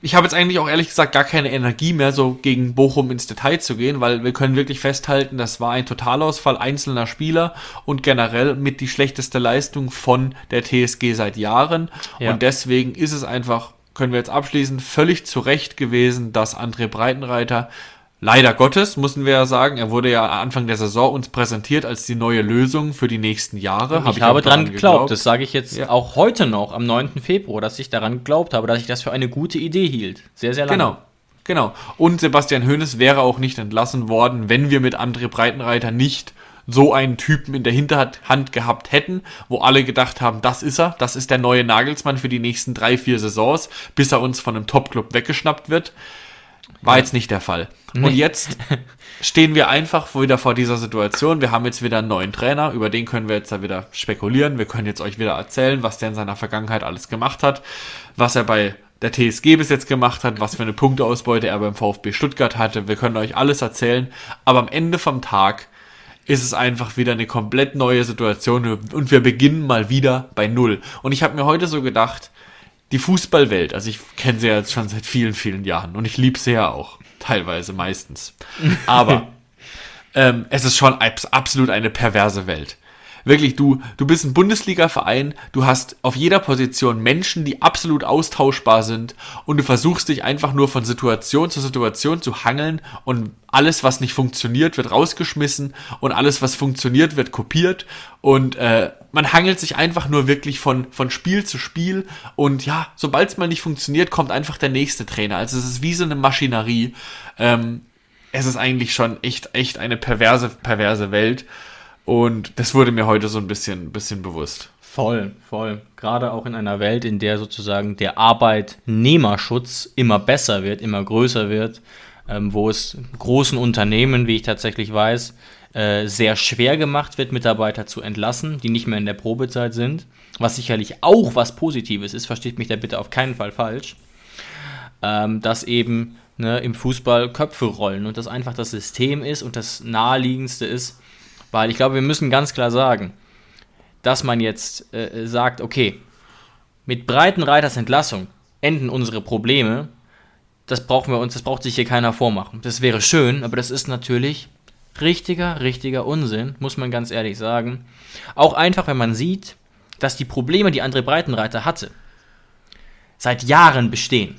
ich habe jetzt eigentlich auch ehrlich gesagt gar keine Energie mehr, so gegen Bochum ins Detail zu gehen, weil wir können wirklich festhalten, das war ein Totalausfall einzelner Spieler und generell mit die schlechteste Leistung von der TSG seit Jahren. Ja. Und deswegen ist es einfach, können wir jetzt abschließen, völlig zu Recht gewesen, dass André Breitenreiter Leider Gottes, müssen wir ja sagen, er wurde ja Anfang der Saison uns präsentiert als die neue Lösung für die nächsten Jahre. Hab ich habe auch dran daran geglaubt, das sage ich jetzt Ja. auch heute noch, am 9. Februar, dass ich daran geglaubt habe, dass ich das für eine gute Idee hielt. Sehr, sehr lange. Genau. Genau. Und Sebastian Hoeneß wäre auch nicht entlassen worden, wenn wir mit André Breitenreiter nicht so einen Typen in der Hinterhand gehabt hätten, wo alle gedacht haben, das ist er, das ist der neue Nagelsmann für die nächsten drei, vier Saisons, bis er uns von einem Top-Club weggeschnappt wird. War jetzt nicht der Fall. Und jetzt stehen wir einfach wieder vor dieser Situation. Wir haben jetzt wieder einen neuen Trainer, über den können wir jetzt da wieder spekulieren. Wir können jetzt euch wieder erzählen, was der in seiner Vergangenheit alles gemacht hat, was er bei der TSG bis jetzt gemacht hat, was für eine Punkteausbeute er beim VfB Stuttgart hatte. Wir können euch alles erzählen, aber am Ende vom Tag ist es einfach wieder eine komplett neue Situation und wir beginnen mal wieder bei Null. Und ich habe mir heute so gedacht, die Fußballwelt, also ich kenne sie ja jetzt schon seit vielen, vielen Jahren und ich liebe sie ja auch, teilweise meistens. [laughs] Aber ähm, es ist schon abs- absolut eine perverse Welt. Wirklich, du, du bist ein Bundesliga-Verein, du hast auf jeder Position Menschen, die absolut austauschbar sind und du versuchst dich einfach nur von Situation zu Situation zu hangeln und alles, was nicht funktioniert, wird rausgeschmissen und alles, was funktioniert, wird kopiert und äh, man hangelt sich einfach nur wirklich von, von Spiel zu Spiel und ja, sobald es mal nicht funktioniert, kommt einfach der nächste Trainer. Also es ist wie so eine Maschinerie. Ähm, es ist eigentlich schon echt, echt eine perverse, perverse Welt. Und das wurde mir heute so ein bisschen, bisschen bewusst. Voll, voll. Gerade auch in einer Welt, in der sozusagen der Arbeitnehmerschutz immer besser wird, immer größer wird, ähm, wo es großen Unternehmen, wie ich tatsächlich weiß, äh, sehr schwer gemacht wird, Mitarbeiter zu entlassen, die nicht mehr in der Probezeit sind. Was sicherlich auch was Positives ist, versteht mich da bitte auf keinen Fall falsch. Ähm, dass eben ne, im Fußball Köpfe rollen und das einfach das System ist und das naheliegendste ist, weil ich glaube, wir müssen ganz klar sagen, dass man jetzt äh, sagt, okay, mit Breitenreiters Entlassung enden unsere Probleme, das brauchen wir uns, das braucht sich hier keiner vormachen. Das wäre schön, aber das ist natürlich richtiger, richtiger Unsinn, muss man ganz ehrlich sagen. Auch einfach, wenn man sieht, dass die Probleme, die André Breitenreiter hatte, seit Jahren bestehen.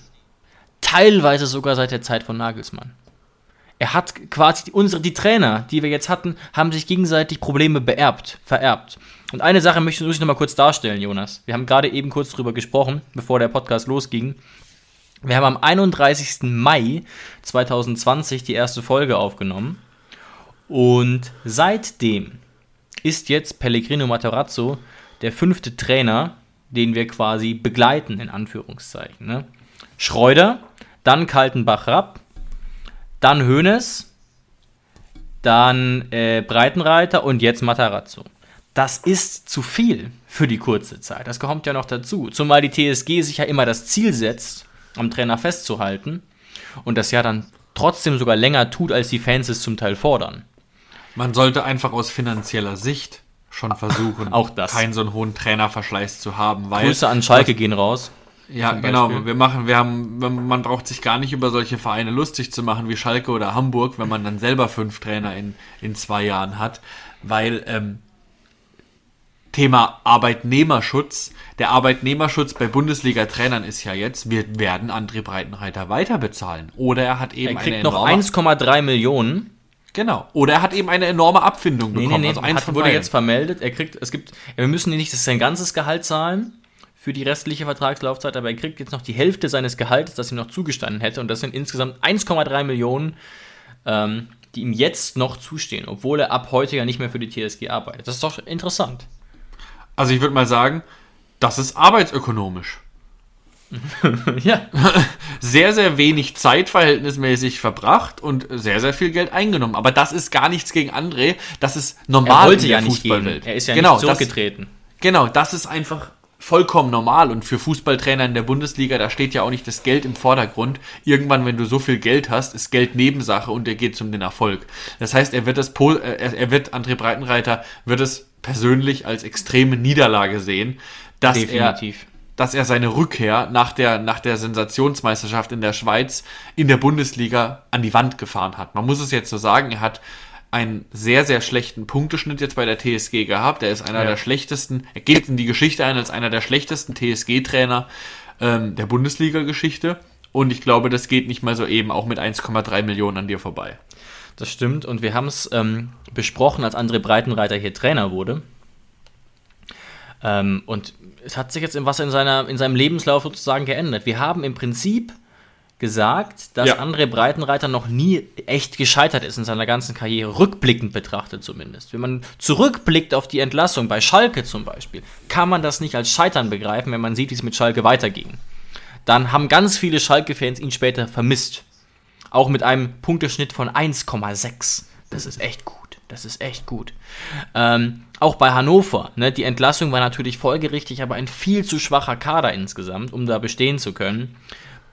Teilweise sogar seit der Zeit von Nagelsmann. Er hat quasi unsere, die Trainer, die wir jetzt hatten, haben sich gegenseitig Probleme beerbt, vererbt. Und eine Sache möchte ich noch mal kurz darstellen, Jonas. Wir haben gerade eben kurz drüber gesprochen, bevor der Podcast losging. Wir haben am 31. Mai 2020 die erste Folge aufgenommen. Und seitdem ist jetzt Pellegrino Matarazzo der fünfte Trainer, den wir quasi begleiten, in Anführungszeichen. Ne? Schreuder, dann Kaltenbach-Rapp, dann Hoeneß, dann äh, Breitenreiter und jetzt Matarazzo. Das ist zu viel für die kurze Zeit. Das kommt ja noch dazu. Zumal die TSG sich ja immer das Ziel setzt, am Trainer festzuhalten und das ja dann trotzdem sogar länger tut, als die Fans es zum Teil fordern. Man sollte einfach aus finanzieller Sicht schon versuchen, Auch das. keinen so einen hohen Trainerverschleiß zu haben, weil Grüße an Schalke gehen raus. Ja, genau. Wir machen, wir haben, man braucht sich gar nicht über solche Vereine lustig zu machen wie Schalke oder Hamburg, wenn man dann selber fünf Trainer in, in zwei Jahren hat, weil ähm, Thema Arbeitnehmerschutz. Der Arbeitnehmerschutz bei Bundesliga-Trainern ist ja jetzt, wir werden André Breitenreiter weiter bezahlen. Oder er hat eben Er kriegt noch enorme, 1,3 Millionen. Genau. Oder er hat eben eine enorme Abfindung Nee, bekommen. nee, nee, also eins hat, wurde beiden. jetzt vermeldet. Er kriegt, es gibt, wir müssen nicht sein ganzes Gehalt zahlen für die restliche Vertragslaufzeit, aber er kriegt jetzt noch die Hälfte seines Gehaltes, das ihm noch zugestanden hätte. Und das sind insgesamt 1,3 Millionen, ähm, die ihm jetzt noch zustehen, obwohl er ab heute ja nicht mehr für die TSG arbeitet. Das ist doch interessant. Also ich würde mal sagen, das ist arbeitsökonomisch. [laughs] ja. sehr, sehr wenig Zeit verhältnismäßig verbracht und sehr, sehr viel Geld eingenommen. Aber das ist gar nichts gegen André. Das ist normal Er wollte in der ja nicht gehen. Fußballwelt. Er ist ja genau, nicht zurückgetreten. Das, genau, das ist einfach vollkommen normal. Und für Fußballtrainer in der Bundesliga, da steht ja auch nicht das Geld im Vordergrund. Irgendwann, wenn du so viel Geld hast, ist Geld Nebensache und er geht um den Erfolg. Das heißt, er wird das, äh, er er wird, André Breitenreiter, wird es persönlich als extreme Niederlage sehen, dass er Definitiv. Dass er seine Rückkehr nach der, nach der Sensationsmeisterschaft in der Schweiz in der Bundesliga an die Wand gefahren hat. Man muss es jetzt so sagen, er hat einen sehr, sehr schlechten Punkteschnitt jetzt bei der TSG gehabt. Er ist einer Ja. der schlechtesten, er geht in die Geschichte ein als einer der schlechtesten TSG-Trainer ähm, der Bundesliga-Geschichte. Und ich glaube, das geht nicht mal so eben auch mit 1,3 Millionen an dir vorbei. Das stimmt. Und wir haben es ähm, besprochen, als André Breitenreiter hier Trainer wurde. Ähm, und es hat sich jetzt in was in, seiner, in seinem Lebenslauf sozusagen geändert. Wir haben im Prinzip gesagt, dass Ja. André Breitenreiter noch nie echt gescheitert ist in seiner ganzen Karriere, rückblickend betrachtet zumindest. Wenn man zurückblickt auf die Entlassung bei Schalke zum Beispiel, kann man das nicht als Scheitern begreifen, wenn man sieht, wie es mit Schalke weiterging. Dann haben ganz viele Schalke-Fans ihn später vermisst. Auch mit einem Punkteschnitt von 1,6. Das ist echt gut. Das ist echt gut. Ähm, auch bei Hannover. Ne, die Entlassung war natürlich folgerichtig, aber ein viel zu schwacher Kader insgesamt, um da bestehen zu können.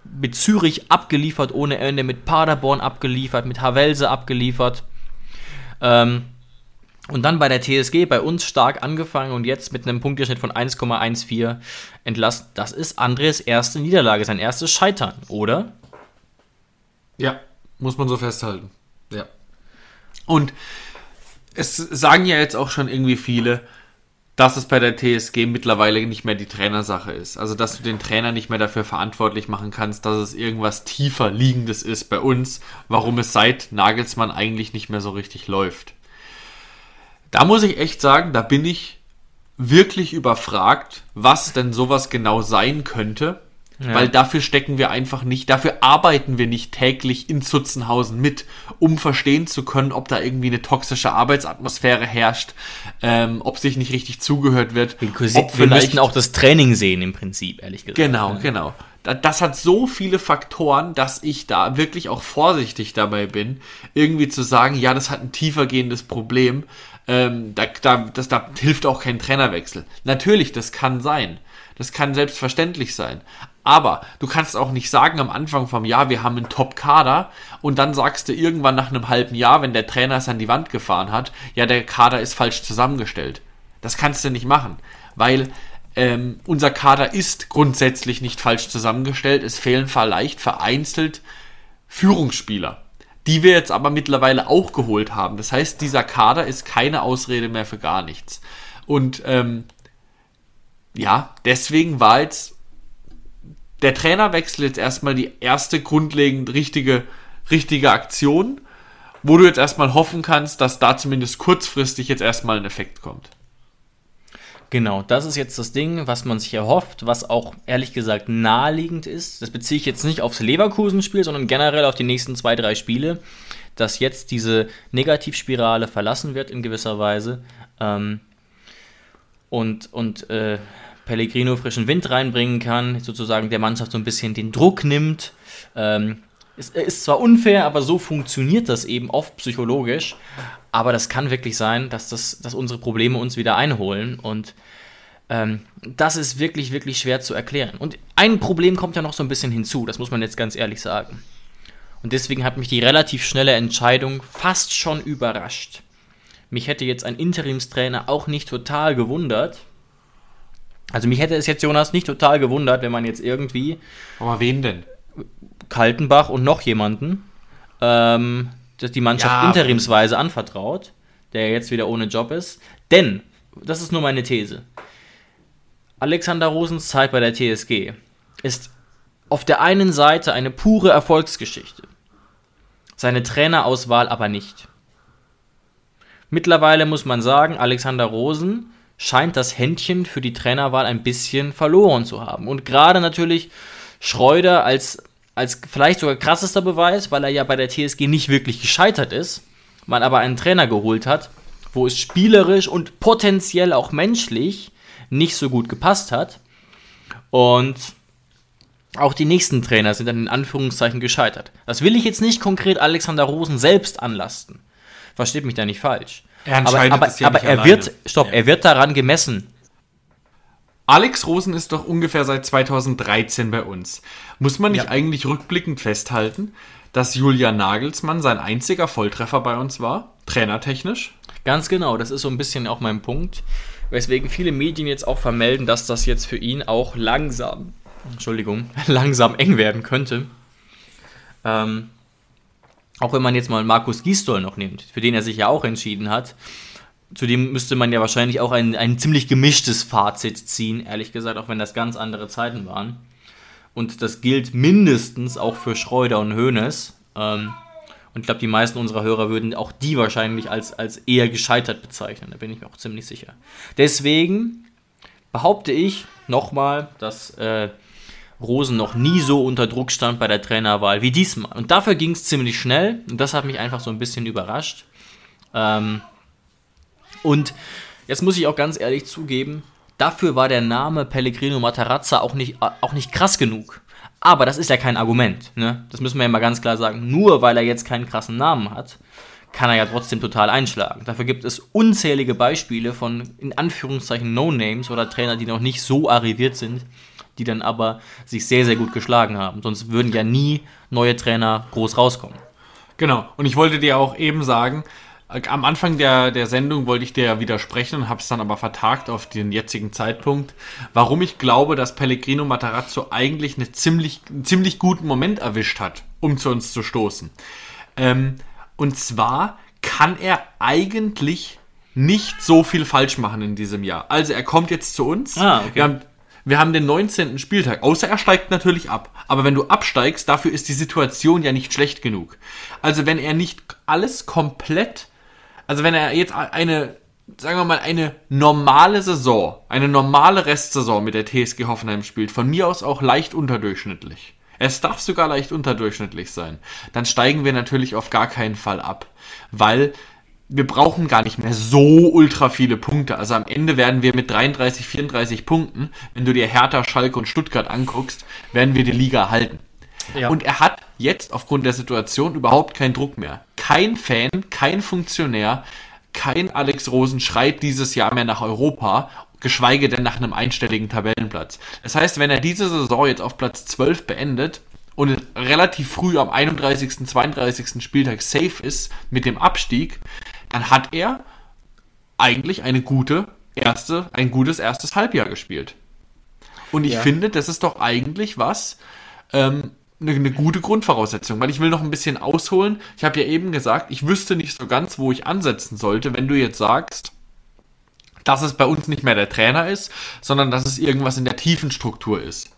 Mit Zürich abgeliefert ohne Ende, mit Paderborn abgeliefert, mit Havelse abgeliefert. Ähm, und dann bei der TSG bei uns stark angefangen und jetzt mit einem Punkteschnitt von 1,14 entlassen. Das ist Andres erste Niederlage, sein erstes Scheitern, oder? Ja, muss man so festhalten. Ja. Und es sagen ja jetzt auch schon irgendwie viele, dass es bei der TSG mittlerweile nicht mehr die Trainersache ist. Also, dass du den Trainer nicht mehr dafür verantwortlich machen kannst, dass es irgendwas tiefer liegendes ist bei uns, warum es seit Nagelsmann eigentlich nicht mehr so richtig läuft. Da muss ich echt sagen, da bin ich wirklich überfragt, was denn sowas genau sein könnte. Weil dafür stecken wir einfach nicht, dafür arbeiten wir nicht täglich in Zutzenhausen mit, um verstehen zu können, ob da irgendwie eine toxische Arbeitsatmosphäre herrscht, ähm, ob sich nicht richtig zugehört wird. ob wir müssten auch das Training sehen im Prinzip, ehrlich gesagt. Genau, genau. Da- Das hat so viele Faktoren, dass ich da wirklich auch vorsichtig dabei bin, irgendwie zu sagen, ja, das hat ein tiefergehendes Problem. Ähm, da, da, das, da hilft auch kein Trainerwechsel. Natürlich, das kann sein. Das kann selbstverständlich sein. Aber du kannst auch nicht sagen am Anfang vom Jahr, wir haben einen Top-Kader und dann sagst du irgendwann nach einem halben Jahr, wenn der Trainer es an die Wand gefahren hat, ja, der Kader ist falsch zusammengestellt. Das kannst du nicht machen, weil Ähm, unser Kader ist grundsätzlich nicht falsch zusammengestellt. Es fehlen vielleicht vereinzelt Führungsspieler, die wir jetzt aber mittlerweile auch geholt haben. Das heißt, dieser Kader ist keine Ausrede mehr für gar nichts. Und ähm, ja, deswegen war jetzt der Trainerwechsel jetzt erstmal die erste grundlegend richtige, richtige Aktion, wo du jetzt erstmal hoffen kannst, dass da zumindest kurzfristig jetzt erstmal ein Effekt kommt. Genau, das ist jetzt das Ding, was man sich erhofft, was auch ehrlich gesagt naheliegend ist. Das beziehe ich jetzt nicht aufs Leverkusen-Spiel, sondern generell auf die nächsten zwei, drei Spiele, dass jetzt diese Negativspirale verlassen wird in gewisser Weise ähm, und, und äh, Pellegrino frischen Wind reinbringen kann, sozusagen der Mannschaft so ein bisschen den Druck nimmt. Ähm, ist, ist zwar unfair, aber so funktioniert das eben oft psychologisch. Aber das kann wirklich sein, dass, das, dass unsere Probleme uns wieder einholen. Und ähm, das ist wirklich, wirklich schwer zu erklären. Und ein Problem kommt ja noch so ein bisschen hinzu, das muss man jetzt ganz ehrlich sagen. Und deswegen hat mich die relativ schnelle Entscheidung fast schon überrascht. Mich hätte jetzt ein Interimstrainer auch nicht total gewundert. Also mich hätte es jetzt, Jonas, nicht total gewundert, wenn man jetzt irgendwie Aber wen denn? Kaltenbach und noch jemanden ähm, dass die Mannschaft Ja, interimsweise anvertraut, der jetzt wieder ohne Job ist. Denn, das ist nur meine These, Alexander Rosens Zeit bei der TSG ist auf der einen Seite eine pure Erfolgsgeschichte, seine Trainerauswahl aber nicht. Mittlerweile muss man sagen, Alexander Rosen scheint das Händchen für die Trainerwahl ein bisschen verloren zu haben. Und gerade natürlich Schreuder als, als vielleicht sogar krassester Beweis, weil er ja bei der TSG nicht wirklich gescheitert ist, man aber einen Trainer geholt hat, wo es spielerisch und potenziell auch menschlich nicht so gut gepasst hat. Und auch die nächsten Trainer sind dann in Anführungszeichen gescheitert. Das will ich jetzt nicht konkret Alexander Rosen selbst anlasten. Versteht mich da nicht falsch. Er aber entscheidet aber, es ja aber nicht er alleine. wird, stopp, Ja. er wird daran gemessen. Alex Rosen ist doch ungefähr seit 2013 bei uns. Muss man nicht Ja. eigentlich rückblickend festhalten, dass Julian Nagelsmann sein einziger Volltreffer bei uns war? Trainertechnisch? Ganz genau, das ist so ein bisschen auch mein Punkt. Weswegen viele Medien jetzt auch vermelden, dass das jetzt für ihn auch langsam, Entschuldigung, [laughs] langsam eng werden könnte. Ähm, auch wenn man jetzt mal Markus Gisdol noch nimmt, für den er sich ja auch entschieden hat. Zudem müsste man ja wahrscheinlich auch ein, ein ziemlich gemischtes Fazit ziehen, ehrlich gesagt, auch wenn das ganz andere Zeiten waren. Und das gilt mindestens auch für Schreuder und Hoeneß. Ähm, und ich glaube, die meisten unserer Hörer würden auch die wahrscheinlich als, als eher gescheitert bezeichnen. Da bin ich mir auch ziemlich sicher. Deswegen behaupte ich nochmal, dass äh, Rosen noch nie so unter Druck stand bei der Trainerwahl wie diesmal. Und dafür ging es ziemlich schnell. Und das hat mich einfach so ein bisschen überrascht. Ähm, und jetzt muss ich auch ganz ehrlich zugeben, dafür war der Name Pellegrino Matarazza auch nicht, auch nicht krass genug. Aber das ist ja kein Argument. Ne? Das müssen wir ja mal ganz klar sagen. Nur weil er jetzt keinen krassen Namen hat, kann er ja trotzdem total einschlagen. Dafür gibt es unzählige Beispiele von in Anführungszeichen No-Names oder Trainer, die noch nicht so arriviert sind, die dann aber sich sehr, sehr gut geschlagen haben. Sonst würden ja nie neue Trainer groß rauskommen. Genau. Und ich wollte dir auch eben sagen, äh, am Anfang der, der Sendung wollte ich dir ja widersprechen und habe es dann aber vertagt auf den jetzigen Zeitpunkt, warum ich glaube, dass Pellegrino Matarazzo eigentlich eine ziemlich, einen ziemlich guten Moment erwischt hat, um zu uns zu stoßen. Ähm, und zwar kann er eigentlich nicht so viel falsch machen in diesem Jahr. Also er kommt jetzt zu uns. Ah, okay. Wir haben wir haben den 19. Spieltag, außer er steigt natürlich ab. Aber wenn du absteigst, dafür ist die Situation ja nicht schlecht genug. Also wenn er nicht alles komplett, also wenn er jetzt eine, sagen wir mal, eine normale Saison, eine normale Restsaison mit der TSG Hoffenheim spielt, von mir aus auch leicht unterdurchschnittlich. Es darf sogar leicht unterdurchschnittlich sein. Dann steigen wir natürlich auf gar keinen Fall ab. Weil wir brauchen gar nicht mehr so ultra viele Punkte. Also am Ende werden wir mit 33, 34 Punkten, wenn du dir Hertha, Schalke und Stuttgart anguckst, werden wir die Liga halten. Ja. Und er hat jetzt aufgrund der Situation überhaupt keinen Druck mehr. Kein Fan, kein Funktionär, kein Alex Rosen schreit dieses Jahr mehr nach Europa, geschweige denn nach einem einstelligen Tabellenplatz. Das heißt, wenn er diese Saison jetzt auf Platz 12 beendet und relativ früh am 31., 32. Spieltag safe ist mit dem Abstieg, dann hat er eigentlich eine gute erste, ein gutes erstes Halbjahr gespielt. Und ich Ja. finde, das ist doch eigentlich was, ähm, eine, eine gute Grundvoraussetzung, weil ich will noch ein bisschen ausholen. Ich habe ja eben gesagt, ich wüsste nicht so ganz, wo ich ansetzen sollte, wenn du jetzt sagst, dass es bei uns nicht mehr der Trainer ist, sondern dass es irgendwas in der tiefen Struktur ist.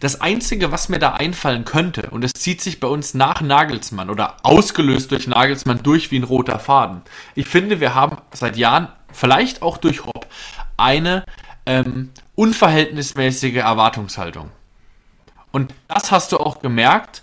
Das Einzige, was mir da einfallen könnte, und es zieht sich bei uns nach Nagelsmann oder ausgelöst durch Nagelsmann durch wie ein roter Faden. Ich finde, wir haben seit Jahren, vielleicht auch durch Hopp, eine ähm, unverhältnismäßige Erwartungshaltung. Und das hast du auch gemerkt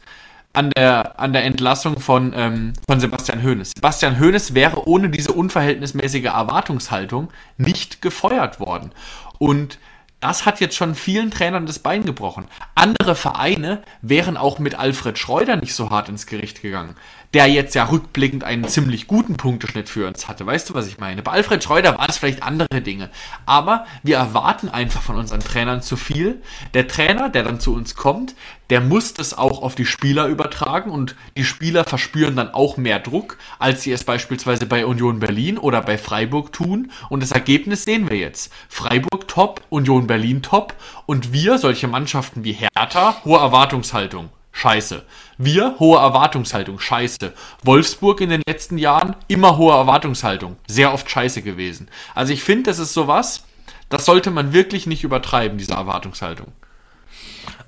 an der, an der Entlassung von, ähm, von Sebastian Hoeneß. Sebastian Hoeneß wäre ohne diese unverhältnismäßige Erwartungshaltung nicht gefeuert worden. Und das hat jetzt schon vielen Trainern das Bein gebrochen. Andere Vereine wären auch mit Alfred Schreuder nicht so hart ins Gericht gegangen, der jetzt ja rückblickend einen ziemlich guten Punkteschnitt für uns hatte. Weißt du, was ich meine? Bei Alfred Schreuder waren es vielleicht andere Dinge. Aber wir erwarten einfach von unseren Trainern zu viel. Der Trainer, der dann zu uns kommt, der muss das auch auf die Spieler übertragen und die Spieler verspüren dann auch mehr Druck, als sie es beispielsweise bei Union Berlin oder bei Freiburg tun. Und das Ergebnis sehen wir jetzt. Freiburg top, Union Berlin top und wir, solche Mannschaften wie Hertha, hohe Erwartungshaltung. Scheiße. Wir, hohe Erwartungshaltung. Scheiße. Wolfsburg in den letzten Jahren, immer hohe Erwartungshaltung. Sehr oft scheiße gewesen. Also ich finde, das ist sowas, das sollte man wirklich nicht übertreiben, diese Erwartungshaltung.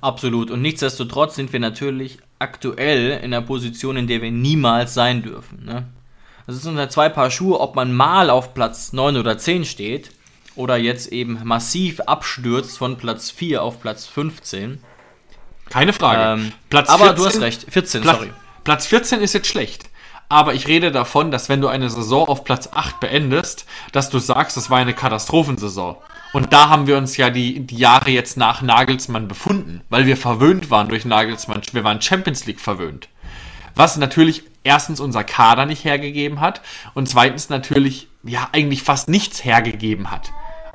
Absolut. Und nichtsdestotrotz sind wir natürlich aktuell in einer Position, in der wir niemals sein dürfen. Ne? Das ist unter zwei Paar Schuhe, ob man mal auf Platz 9 oder 10 steht oder jetzt eben massiv abstürzt von Platz 4 auf Platz 15. Keine Frage. Ähm, aber du hast recht, 14, Platz, sorry. Platz 14 ist jetzt schlecht. Aber ich rede davon, dass wenn du eine Saison auf Platz 8 beendest, dass du sagst, das war eine Katastrophensaison. Und da haben wir uns ja die, die Jahre jetzt nach Nagelsmann befunden, weil wir verwöhnt waren durch Nagelsmann. Wir waren Champions League verwöhnt. Was natürlich erstens unser Kader nicht hergegeben hat und zweitens natürlich ja eigentlich fast nichts hergegeben hat.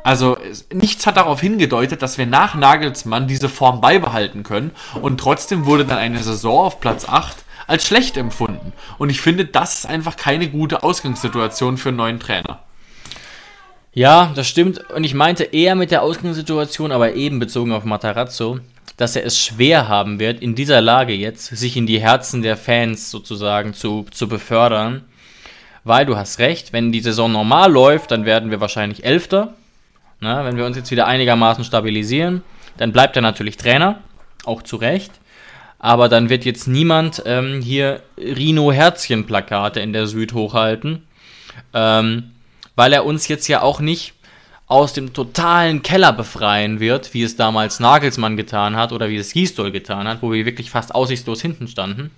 Also nichts hat darauf hingedeutet, dass wir nach Nagelsmann diese Form beibehalten können und trotzdem wurde dann eine Saison auf Platz 8 als schlecht empfunden. Und ich finde, das ist einfach keine gute Ausgangssituation für einen neuen Trainer. Ja, das stimmt. Und ich meinte eher mit der Ausgangssituation, aber eben bezogen auf Matarazzo, dass er es schwer haben wird, in dieser Lage jetzt, sich in die Herzen der Fans sozusagen zu, zu befördern. Weil du hast recht, wenn die Saison normal läuft, dann werden wir wahrscheinlich Elfter. Na, wenn wir uns jetzt wieder einigermaßen stabilisieren, dann bleibt er natürlich Trainer, auch zu Recht. Aber dann wird jetzt niemand ähm, hier Rino-Herzchen-Plakate in der Süd hochhalten. Ähm, weil er uns jetzt ja auch nicht aus dem totalen Keller befreien wird, wie es damals Nagelsmann getan hat oder wie es Gisdol getan hat, wo wir wirklich fast aussichtslos hinten standen.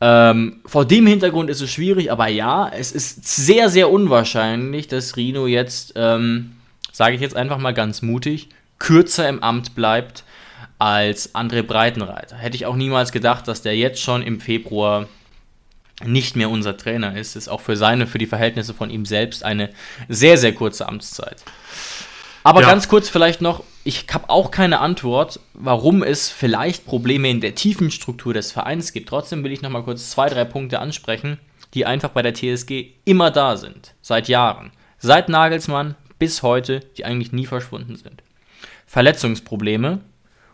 Ähm, vor dem Hintergrund ist es schwierig, aber ja, es ist sehr, sehr unwahrscheinlich, dass Rino jetzt, ähm, sage ich jetzt einfach mal ganz mutig, kürzer im Amt bleibt als André Breitenreiter. Hätte ich auch niemals gedacht, dass der jetzt schon im Februar nicht mehr unser Trainer ist, ist auch für seine, für die Verhältnisse von ihm selbst eine sehr, sehr kurze Amtszeit. Aber Ja. ganz kurz vielleicht noch, ich habe auch keine Antwort, warum es vielleicht Probleme in der tiefen Struktur des Vereins gibt. Trotzdem will ich noch mal kurz zwei, drei Punkte ansprechen, die einfach bei der TSG immer da sind, seit Jahren. Seit Nagelsmann bis heute, die eigentlich nie verschwunden sind. Verletzungsprobleme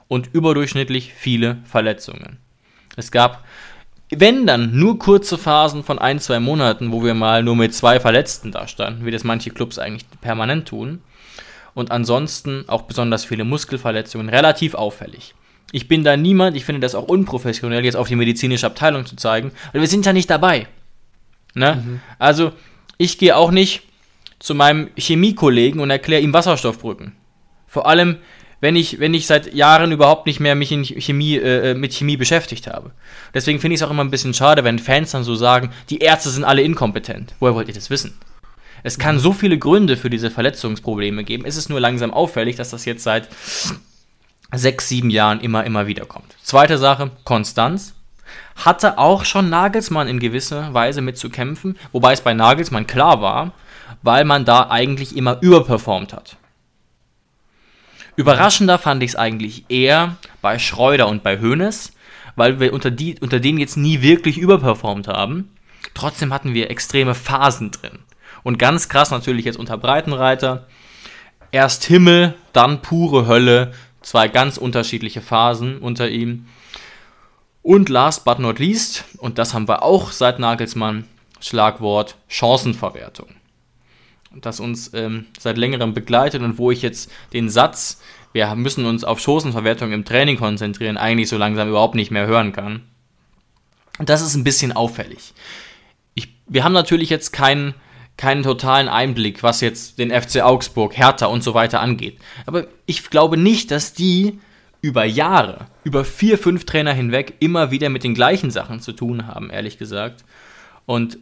und überdurchschnittlich viele Verletzungen. Es gab wenn dann nur kurze Phasen von ein, zwei Monaten, wo wir mal nur mit zwei Verletzten da standen, wie das manche Clubs eigentlich permanent tun. Und ansonsten auch besonders viele Muskelverletzungen, relativ auffällig. Ich bin da niemand, ich finde das auch unprofessionell, jetzt auf die medizinische Abteilung zu zeigen, weil wir sind ja nicht dabei. Ne? Also, ich gehe auch nicht zu meinem Chemiekollegen und erkläre ihm Wasserstoffbrücken. Vor allem, wenn ich, wenn ich seit Jahren überhaupt nicht mehr mich in Chemie, äh, mit Chemie beschäftigt habe. Deswegen finde ich es auch immer ein bisschen schade, wenn Fans dann so sagen, die Ärzte sind alle inkompetent. Woher wollt ihr das wissen? Es kann so viele Gründe für diese Verletzungsprobleme geben. Es ist nur langsam auffällig, dass das jetzt seit sechs, sieben Jahren immer, immer wieder kommt. Zweite Sache, Konstanz. Hatte auch schon Nagelsmann in gewisser Weise mit zu kämpfen, wobei es bei Nagelsmann klar war, weil man da eigentlich immer überperformt hat. Überraschender fand ich es eigentlich eher bei Schreuder und bei Hoeneß, weil wir unter, die, unter denen jetzt nie wirklich überperformt haben. Trotzdem hatten wir extreme Phasen drin. Und ganz krass natürlich jetzt unter Breitenreiter. Erst Himmel, dann pure Hölle, zwei ganz unterschiedliche Phasen unter ihm. Und last but not least, und das haben wir auch seit Nagelsmann, Schlagwort Chancenverwertung. Das uns ähm, seit längerem begleitet und wo ich jetzt den Satz, wir müssen uns auf Chancenverwertung im Training konzentrieren, eigentlich so langsam überhaupt nicht mehr hören kann. Das ist ein bisschen auffällig. Ich, wir haben natürlich jetzt keinen keinen totalen Einblick, was jetzt den FC Augsburg, Hertha und so weiter angeht. Aber ich glaube nicht, dass die über Jahre, über vier, fünf Trainer hinweg immer wieder mit den gleichen Sachen zu tun haben, ehrlich gesagt. Und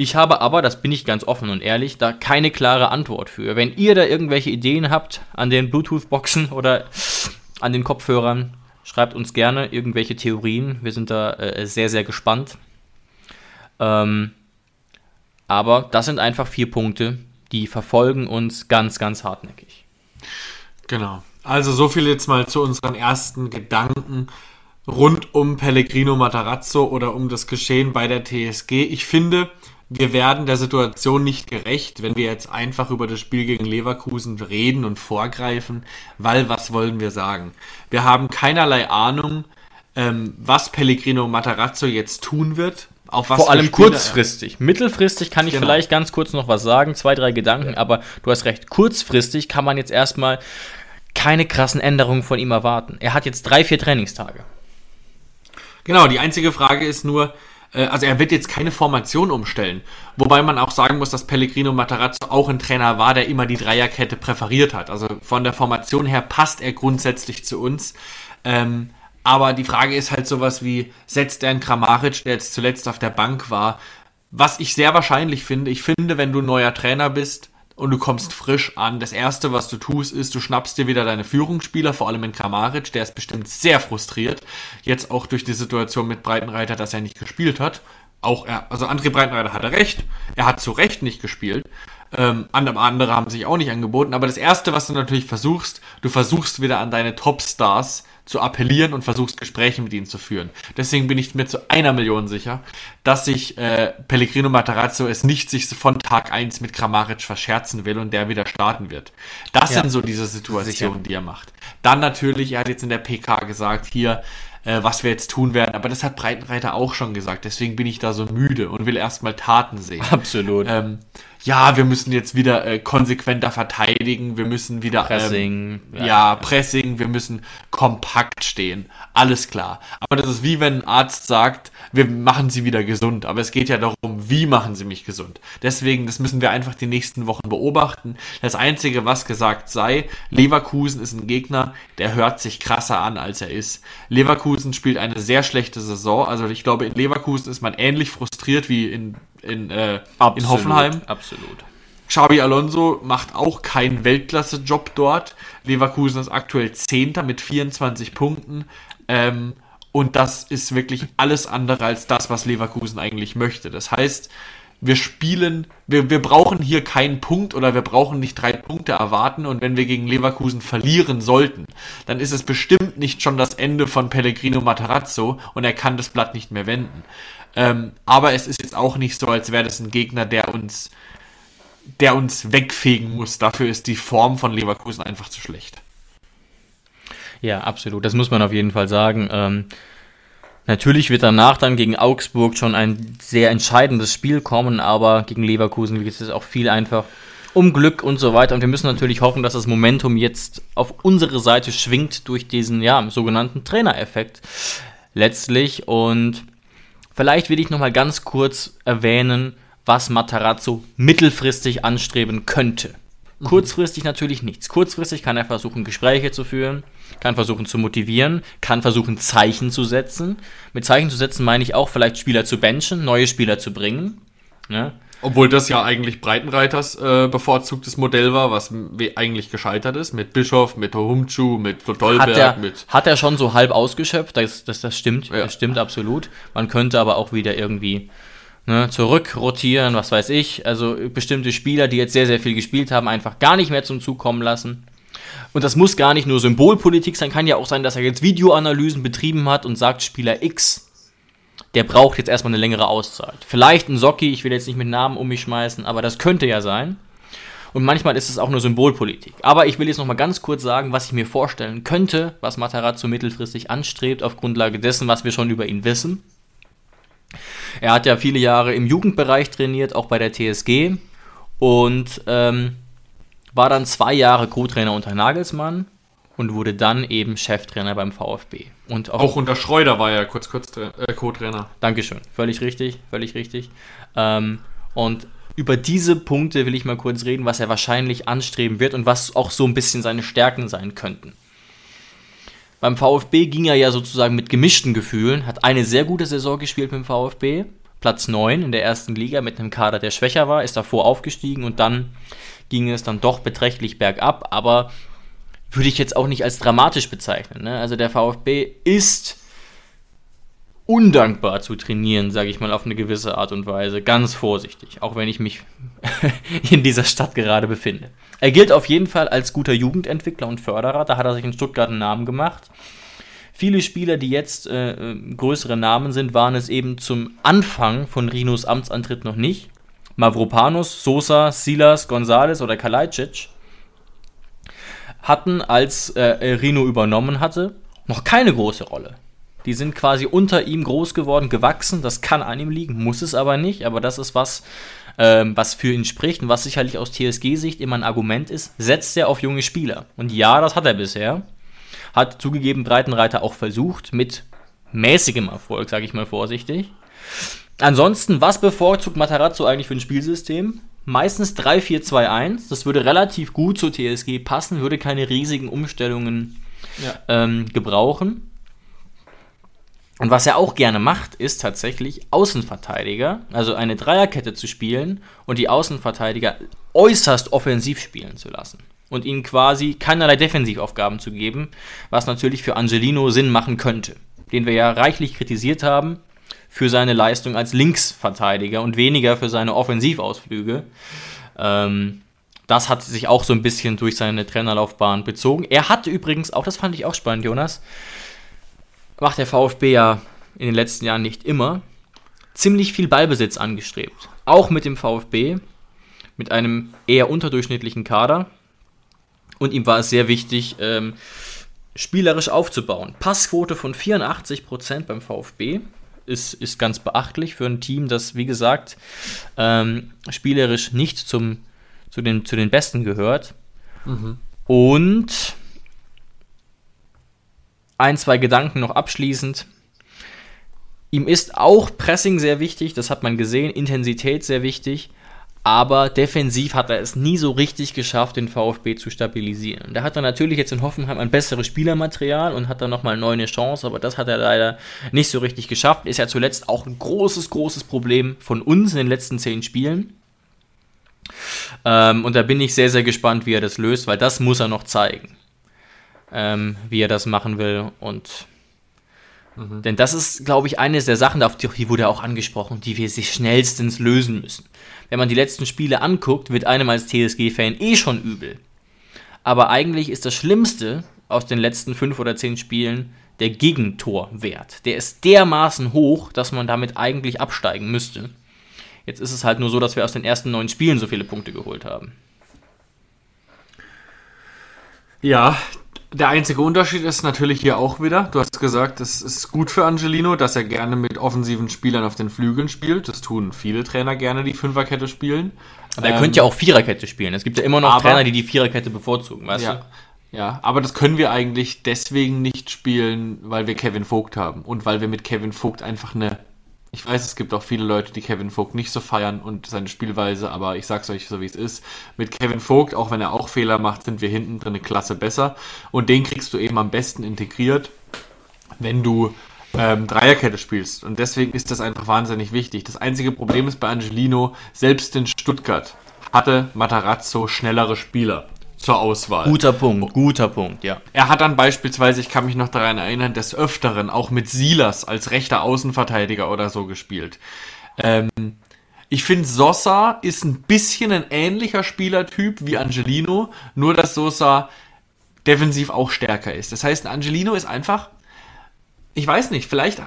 ich habe aber, das bin ich ganz offen und ehrlich, da keine klare Antwort für. Wenn ihr da irgendwelche Ideen habt an den Bluetooth-Boxen [laughs] oder an den Kopfhörern, schreibt uns gerne irgendwelche Theorien. Wir sind da äh, sehr, sehr gespannt. Ähm, aber das sind einfach vier Punkte, die verfolgen uns ganz, ganz hartnäckig. Genau. Also so viel jetzt mal zu unseren ersten Gedanken rund um Pellegrino Matarazzo oder um das Geschehen bei der TSG. Ich finde, wir werden der Situation nicht gerecht, wenn wir jetzt einfach über das Spiel gegen Leverkusen reden und vorgreifen, weil was wollen wir sagen? Wir haben keinerlei Ahnung, ähm, was Pellegrino Matarazzo jetzt tun wird. Vor allem kurzfristig. Mittelfristig kann ich genau. vielleicht ganz kurz noch was sagen, zwei, drei Gedanken, aber du hast recht, kurzfristig kann man jetzt erstmal keine krassen Änderungen von ihm erwarten. Er hat jetzt drei, vier Trainingstage. Genau, die einzige Frage ist nur, also er wird jetzt keine Formation umstellen. Wobei man auch sagen muss, dass Pellegrino Matarazzo auch ein Trainer war, der immer die Dreierkette präferiert hat. Also von der Formation her passt er grundsätzlich zu uns. Ähm, aber die Frage ist halt sowas wie, setzt er einen Kramaric, der jetzt zuletzt auf der Bank war? Was ich sehr wahrscheinlich finde, ich finde, wenn du neuer Trainer bist und du kommst frisch an, das erste, was du tust, ist, du schnappst dir wieder deine Führungsspieler, vor allem in Kramaric, der ist bestimmt sehr frustriert. Jetzt auch durch die Situation mit Breitenreiter, dass er nicht gespielt hat. Auch er, also André Breitenreiter hatte recht. Er hat zu Recht nicht gespielt. Ähm, andere haben sich auch nicht angeboten. Aber das erste, was du natürlich versuchst, du versuchst wieder an deine Topstars zu appellieren und versuchst Gespräche mit ihnen zu führen. Deswegen bin ich mir zu einer Million sicher, dass sich äh, Pellegrino Matarazzo es nicht sich von Tag eins mit Kramaric verscherzen will und der wieder starten wird. Das ja. sind so diese Situationen, sicher. die er macht. Dann natürlich, er hat jetzt in der PK gesagt, hier, äh, was wir jetzt tun werden. Aber das hat Breitenreiter auch schon gesagt. Deswegen bin ich da so müde und will erstmal Taten sehen. Absolut. Ähm, ja, wir müssen jetzt wieder äh, konsequenter verteidigen, wir müssen wieder Pressing, ähm, ja. ja. Pressing, wir müssen kompakt stehen. Alles klar. Aber das ist wie wenn ein Arzt sagt, wir machen sie wieder gesund. Aber es geht ja darum, wie machen sie mich gesund. Deswegen, das müssen wir einfach die nächsten Wochen beobachten. Das Einzige, was gesagt sei, Leverkusen ist ein Gegner, der hört sich krasser an, als er ist. Leverkusen spielt eine sehr schlechte Saison. Also ich glaube, in Leverkusen ist man ähnlich frustriert wie in in, äh, absolut, in Hoffenheim. Absolut. Xabi Alonso macht auch keinen Weltklasse-Job dort. Leverkusen ist aktuell Zehnter mit 24 Punkten. Ähm, und das ist wirklich alles andere als das, was Leverkusen eigentlich möchte. Das heißt, wir spielen, wir, wir brauchen hier keinen Punkt oder wir brauchen nicht drei Punkte erwarten und wenn wir gegen Leverkusen verlieren sollten, dann ist es bestimmt nicht schon das Ende von Pellegrino Matarazzo und er kann das Blatt nicht mehr wenden. Ähm, aber es ist jetzt auch nicht so, als wäre das ein Gegner, der uns, der uns wegfegen muss. Dafür ist die Form von Leverkusen einfach zu schlecht. Ja, absolut. Das muss man auf jeden Fall sagen. Ähm, natürlich wird danach dann gegen Augsburg schon ein sehr entscheidendes Spiel kommen, aber gegen Leverkusen geht es auch viel einfach um Glück und so weiter. Und wir müssen natürlich hoffen, dass das Momentum jetzt auf unsere Seite schwingt durch diesen ja, sogenannten Trainereffekt letztlich. Und Vielleicht will ich nochmal ganz kurz erwähnen, was Matarazzo mittelfristig anstreben könnte. Mhm. Kurzfristig natürlich nichts. Kurzfristig kann er versuchen, Gespräche zu führen, kann versuchen zu motivieren, kann versuchen, Zeichen zu setzen. Mit Zeichen zu setzen meine ich auch vielleicht Spieler zu benchen, neue Spieler zu bringen. Ne? Obwohl das ja eigentlich Breitenreiters äh, bevorzugtes Modell war, was eigentlich gescheitert ist, mit Bischof, mit Humchu, mit Dolberg, hat er, mit. Hat er schon so halb ausgeschöpft, das, das, das stimmt, ja. das stimmt absolut. Man könnte aber auch wieder irgendwie ne, zurückrotieren, was weiß ich. Also bestimmte Spieler, die jetzt sehr, sehr viel gespielt haben, einfach gar nicht mehr zum Zug kommen lassen. Und das muss gar nicht nur Symbolpolitik sein, kann ja auch sein, dass er jetzt Videoanalysen betrieben hat und sagt, Spieler X der braucht jetzt erstmal eine längere Auszeit. Vielleicht ein Socki, ich will jetzt nicht mit Namen um mich schmeißen, aber das könnte ja sein. Und manchmal ist es auch nur Symbolpolitik. Aber ich will jetzt noch mal ganz kurz sagen, was ich mir vorstellen könnte, was Matarazzo mittelfristig anstrebt, auf Grundlage dessen, was wir schon über ihn wissen. Er hat ja viele Jahre im Jugendbereich trainiert, auch bei der TSG. Und ähm, war dann zwei Jahre Co-Trainer unter Nagelsmann und wurde dann eben Cheftrainer beim VfB. Und auch, auch unter Schreuder war er kurz, kurz äh, Co-Trainer. Dankeschön, völlig richtig, völlig richtig. Ähm, und über diese Punkte will ich mal kurz reden, was er wahrscheinlich anstreben wird und was auch so ein bisschen seine Stärken sein könnten. Beim VfB ging er ja sozusagen mit gemischten Gefühlen, hat eine sehr gute Saison gespielt mit dem VfB, Platz 9 in der ersten Liga mit einem Kader, der schwächer war, ist davor aufgestiegen und dann ging es dann doch beträchtlich bergab, aber würde ich jetzt auch nicht als dramatisch bezeichnen. Ne? Also der VfB ist undankbar zu trainieren, sage ich mal auf eine gewisse Art und Weise. Ganz vorsichtig, auch wenn ich mich [laughs] in dieser Stadt gerade befinde. Er gilt auf jeden Fall als guter Jugendentwickler und Förderer. Da hat er sich in Stuttgart einen Namen gemacht. Viele Spieler, die jetzt äh, größere Namen sind, waren es eben zum Anfang von Rinos Amtsantritt noch nicht. Mavropanos, Sosa, Silas, Gonzales oder Kalajdzic hatten, als äh, Rino übernommen hatte, noch keine große Rolle. Die sind quasi unter ihm groß geworden, gewachsen. Das kann an ihm liegen, muss es aber nicht. Aber das ist was, ähm, was für ihn spricht und was sicherlich aus TSG-Sicht immer ein Argument ist. Setzt er auf junge Spieler? Und ja, das hat er bisher. Hat zugegeben Breitenreiter auch versucht, mit mäßigem Erfolg, sage ich mal vorsichtig. Ansonsten, was bevorzugt Matarazzo eigentlich für ein Spielsystem? Meistens 3-4-2-1. Das würde relativ gut zur TSG passen, würde keine riesigen Umstellungen ja. ähm, gebrauchen. Und was er auch gerne macht, ist tatsächlich Außenverteidiger, also eine Dreierkette zu spielen und die Außenverteidiger äußerst offensiv spielen zu lassen. Und ihnen quasi keinerlei Defensivaufgaben zu geben, was natürlich für Angelino Sinn machen könnte. Den wir ja reichlich kritisiert haben für seine Leistung als Linksverteidiger und weniger für seine Offensivausflüge. Ähm, das hat sich auch so ein bisschen durch seine Trainerlaufbahn bezogen. Er hatte übrigens auch, das fand ich auch spannend, Jonas, macht der VfB ja in den letzten Jahren nicht immer, ziemlich viel Ballbesitz angestrebt. Auch mit dem VfB, mit einem eher unterdurchschnittlichen Kader. Und ihm war es sehr wichtig, ähm, spielerisch aufzubauen. Passquote von 84% beim VfB ist, ist ganz beachtlich für ein Team, das, wie gesagt, ähm, spielerisch nicht zum, zu, den, zu den Besten gehört. Mhm. Und ein, zwei Gedanken noch abschließend. Ihm ist auch Pressing sehr wichtig, das hat man gesehen, Intensität sehr wichtig, aber defensiv hat er es nie so richtig geschafft, den VfB zu stabilisieren. Da hat er natürlich jetzt in Hoffenheim ein besseres Spielermaterial und hat dann nochmal neu eine Chance, aber das hat er leider nicht so richtig geschafft. Ist ja zuletzt auch ein großes, großes Problem von uns in den letzten zehn Spielen. Ähm, und da bin ich sehr, sehr gespannt, wie er das löst, weil das muss er noch zeigen ähm, wie er das machen will. Und mhm. denn das ist, glaube ich, eines der Sachen, auf die wurde auch angesprochen, die wir sich schnellstens lösen müssen. Wenn man die letzten Spiele anguckt, wird einem als TSG-Fan eh schon übel. Aber eigentlich ist das Schlimmste aus den letzten fünf oder zehn Spielen der Gegentorwert. Der ist dermaßen hoch, dass man damit eigentlich absteigen müsste. Jetzt ist es halt nur so, dass wir aus den ersten neun Spielen so viele Punkte geholt haben. Ja, der einzige Unterschied ist natürlich hier auch wieder, du hast gesagt, es ist gut für Angelino, dass er gerne mit offensiven Spielern auf den Flügeln spielt. Das tun viele Trainer gerne, die Fünferkette spielen. Aber er ähm, könnte ja auch Viererkette spielen. Es gibt ja immer noch aber, Trainer, die die Viererkette bevorzugen, weißt ja, du? Ja, aber das können wir eigentlich deswegen nicht spielen, weil wir Kevin Vogt haben und weil wir mit Kevin Vogt einfach eine ich weiß, es gibt auch viele Leute, die Kevin Vogt nicht so feiern und seine Spielweise, aber ich sag's euch so, wie es ist. Mit Kevin Vogt, auch wenn er auch Fehler macht, sind wir hinten drin eine Klasse besser. Und den kriegst du eben am besten integriert, wenn du ähm, Dreierkette spielst. Und deswegen ist das einfach wahnsinnig wichtig. Das einzige Problem ist bei Angelino, selbst in Stuttgart hatte Matarazzo schnellere Spieler zur Auswahl. Guter Punkt, guter Punkt, ja. Er hat dann beispielsweise, ich kann mich noch daran erinnern, des Öfteren auch mit Silas als rechter Außenverteidiger oder so gespielt. Ähm, ich finde, Sosa ist ein bisschen ein ähnlicher Spielertyp wie Angelino, nur dass Sosa defensiv auch stärker ist. Das heißt, Angelino ist einfach, ich weiß nicht, vielleicht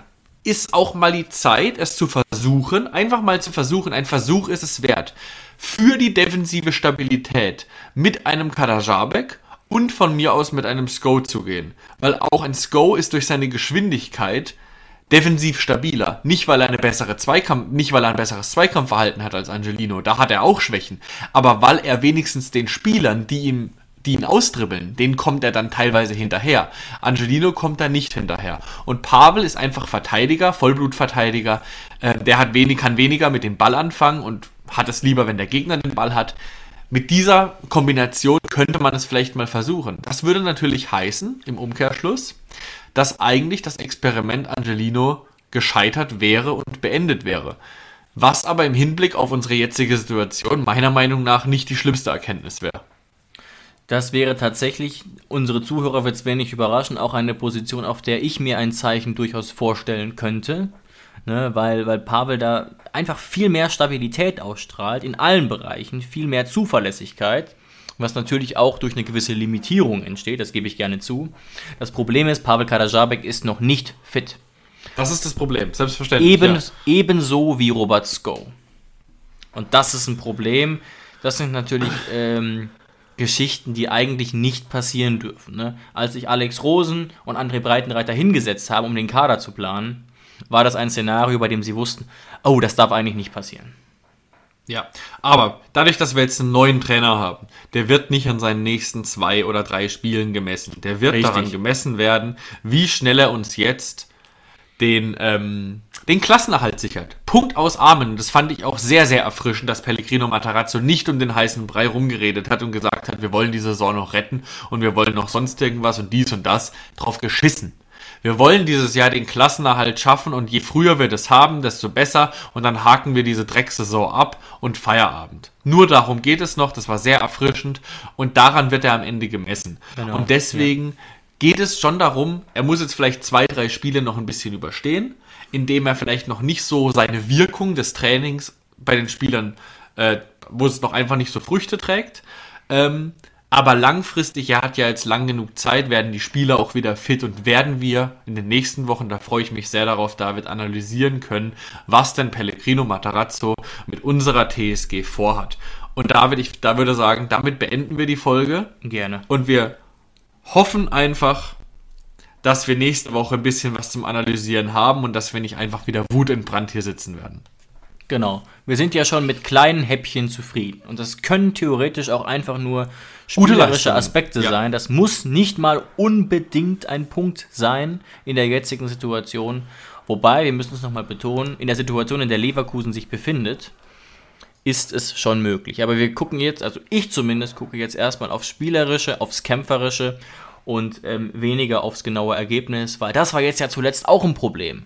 ist auch mal die Zeit, es zu versuchen, einfach mal zu versuchen. Ein Versuch ist es wert. für die defensive Stabilität mit einem Kadajabek und von mir aus mit einem Sko zu gehen. Weil auch ein Sko ist durch seine Geschwindigkeit defensiv stabiler. Nicht weil er eine bessere Zweikampf, nicht weil er ein besseres Zweikampfverhalten hat als Angelino, da hat er auch Schwächen, aber weil er wenigstens den Spielern, die ihm die ihn austribbeln, denen kommt er dann teilweise hinterher. Angelino kommt da nicht hinterher. Und Pavel ist einfach Verteidiger, Vollblutverteidiger. Äh, der hat wenig, kann weniger mit dem Ball anfangen und hat es lieber, wenn der Gegner den Ball hat. Mit dieser Kombination könnte man es vielleicht mal versuchen. Das würde natürlich heißen, im Umkehrschluss, dass eigentlich das Experiment Angelino gescheitert wäre und beendet wäre. Was aber im Hinblick auf unsere jetzige Situation meiner Meinung nach nicht die schlimmste Erkenntnis wäre. Das wäre tatsächlich, unsere Zuhörer wird es wenig überraschen, auch eine Position, auf der ich mir ein Zeichen durchaus vorstellen könnte. Ne, weil, weil Pavel da einfach viel mehr Stabilität ausstrahlt in allen Bereichen, viel mehr Zuverlässigkeit, was natürlich auch durch eine gewisse Limitierung entsteht, das gebe ich gerne zu. Das Problem ist, Pavel Kadajabek ist noch nicht fit. Das ist das Problem, selbstverständlich. Eben, ja. Ebenso wie Robert Sko. Und das ist ein Problem. Das sind natürlich [clears throat] ähm, Geschichten, die eigentlich nicht passieren dürfen. Ne? Als sich Alex Rosen und André Breitenreiter hingesetzt haben, um den Kader zu planen, war das ein Szenario, bei dem sie wussten, oh, das darf eigentlich nicht passieren. Ja, aber dadurch, dass wir jetzt einen neuen Trainer haben, der wird nicht an seinen nächsten zwei oder drei Spielen gemessen. Der wird Richtig. daran gemessen werden, wie schnell er uns jetzt den, ähm, den Klassenerhalt sichert. Punkt aus Amen. Das fand ich auch sehr, sehr erfrischend, dass Pellegrino Matarazzo nicht um den heißen Brei rumgeredet hat und gesagt hat, wir wollen die Saison noch retten und wir wollen noch sonst irgendwas und dies und das. Drauf geschissen. Wir wollen dieses Jahr den Klassenerhalt schaffen und je früher wir das haben, desto besser und dann haken wir diese Drecksaison ab und Feierabend. Nur darum geht es noch, das war sehr erfrischend und daran wird er am Ende gemessen. Genau, Und deswegen geht es schon darum, er muss jetzt vielleicht zwei, drei Spiele noch ein bisschen überstehen, indem er vielleicht noch nicht so seine Wirkung des Trainings bei den Spielern, äh, wo es noch einfach nicht so Früchte trägt. Ähm, aber langfristig, er hat ja jetzt lang genug Zeit, werden die Spieler auch wieder fit und werden wir in den nächsten Wochen, da freue ich mich sehr darauf, David, analysieren können, was denn Pellegrino Matarazzo mit unserer TSG vorhat. Und David, ich da würde sagen, damit beenden wir die Folge. Gerne. Und wir hoffen einfach, dass wir nächste Woche ein bisschen was zum Analysieren haben und dass wir nicht einfach wieder wutentbrannt hier sitzen werden. Genau. Wir sind ja schon mit kleinen Häppchen zufrieden. Und das können theoretisch auch einfach nur spielerische. Aspekte Ja. sein. Das muss nicht mal unbedingt ein Punkt sein in der jetzigen Situation. Wobei, wir müssen es nochmal betonen, in der Situation, in der Leverkusen sich befindet, ist es schon möglich. Aber wir gucken jetzt, also ich zumindest gucke jetzt erstmal aufs Spielerische, aufs Kämpferische und ähm, weniger aufs genaue Ergebnis, weil das war jetzt ja zuletzt auch ein Problem.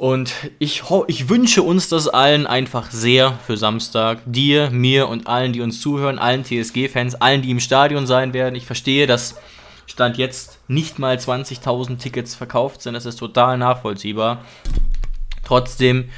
Und ich, ich wünsche uns das allen einfach sehr für Samstag. Dir, mir und allen, die uns zuhören, allen TSG-Fans, allen, die im Stadion sein werden. Ich verstehe, dass Stand jetzt nicht mal 20.000 Tickets verkauft sind. Das ist total nachvollziehbar. Trotzdem,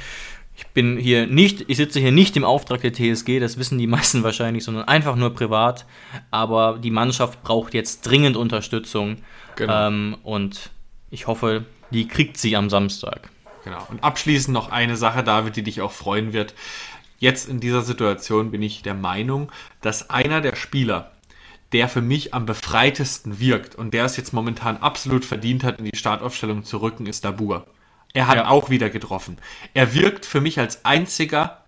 ich bin hier nicht, ich sitze hier nicht im Auftrag der TSG, das wissen die [laughs] meisten wahrscheinlich, sondern einfach nur privat. Aber die Mannschaft braucht jetzt dringend Unterstützung. Genau. Ähm, und ich hoffe, die kriegt sie am Samstag. Genau. Und abschließend noch eine Sache, David, die dich auch freuen wird. Jetzt in dieser Situation bin ich der Meinung, dass einer der Spieler, der für mich am befreitesten wirkt und der es jetzt momentan absolut verdient hat, in die Startaufstellung zu rücken, ist Dabur. Er hat Ja. auch wieder getroffen. Er wirkt für mich als einziger,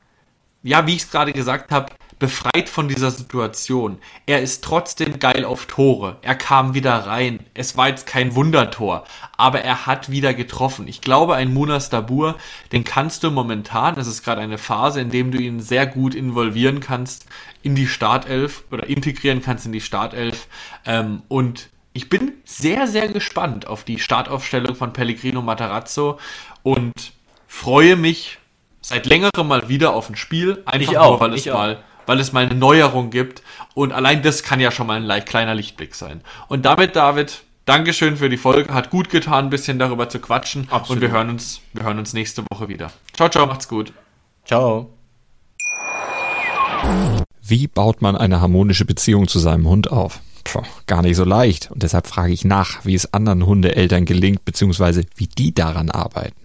ja, wie ich es gerade gesagt habe, befreit von dieser Situation. Er ist trotzdem geil auf Tore. Er kam wieder rein. Es war jetzt kein Wundertor, aber er hat wieder getroffen. Ich glaube, ein Munas Dabur, den kannst du momentan, das ist gerade eine Phase, in dem du ihn sehr gut involvieren kannst in die Startelf oder integrieren kannst in die Startelf. Ähm, und ich bin sehr, sehr gespannt auf die Startaufstellung von Pellegrino Matarazzo und freue mich seit längerem mal wieder auf ein Spiel. Einfach Ich auch, nur, weil es auch. mal weil es mal eine Neuerung gibt. Und allein das kann ja schon mal ein leicht kleiner Lichtblick sein. Und damit, David, Dankeschön für die Folge. Hat gut getan, ein bisschen darüber zu quatschen. Absolut. Und wir hören uns, wir hören uns nächste Woche wieder. Ciao, ciao, macht's gut. Ciao. Wie baut man eine harmonische Beziehung zu seinem Hund auf? Puh, gar nicht so leicht. Und deshalb frage ich nach, wie es anderen Hundeeltern gelingt, beziehungsweise wie die daran arbeiten.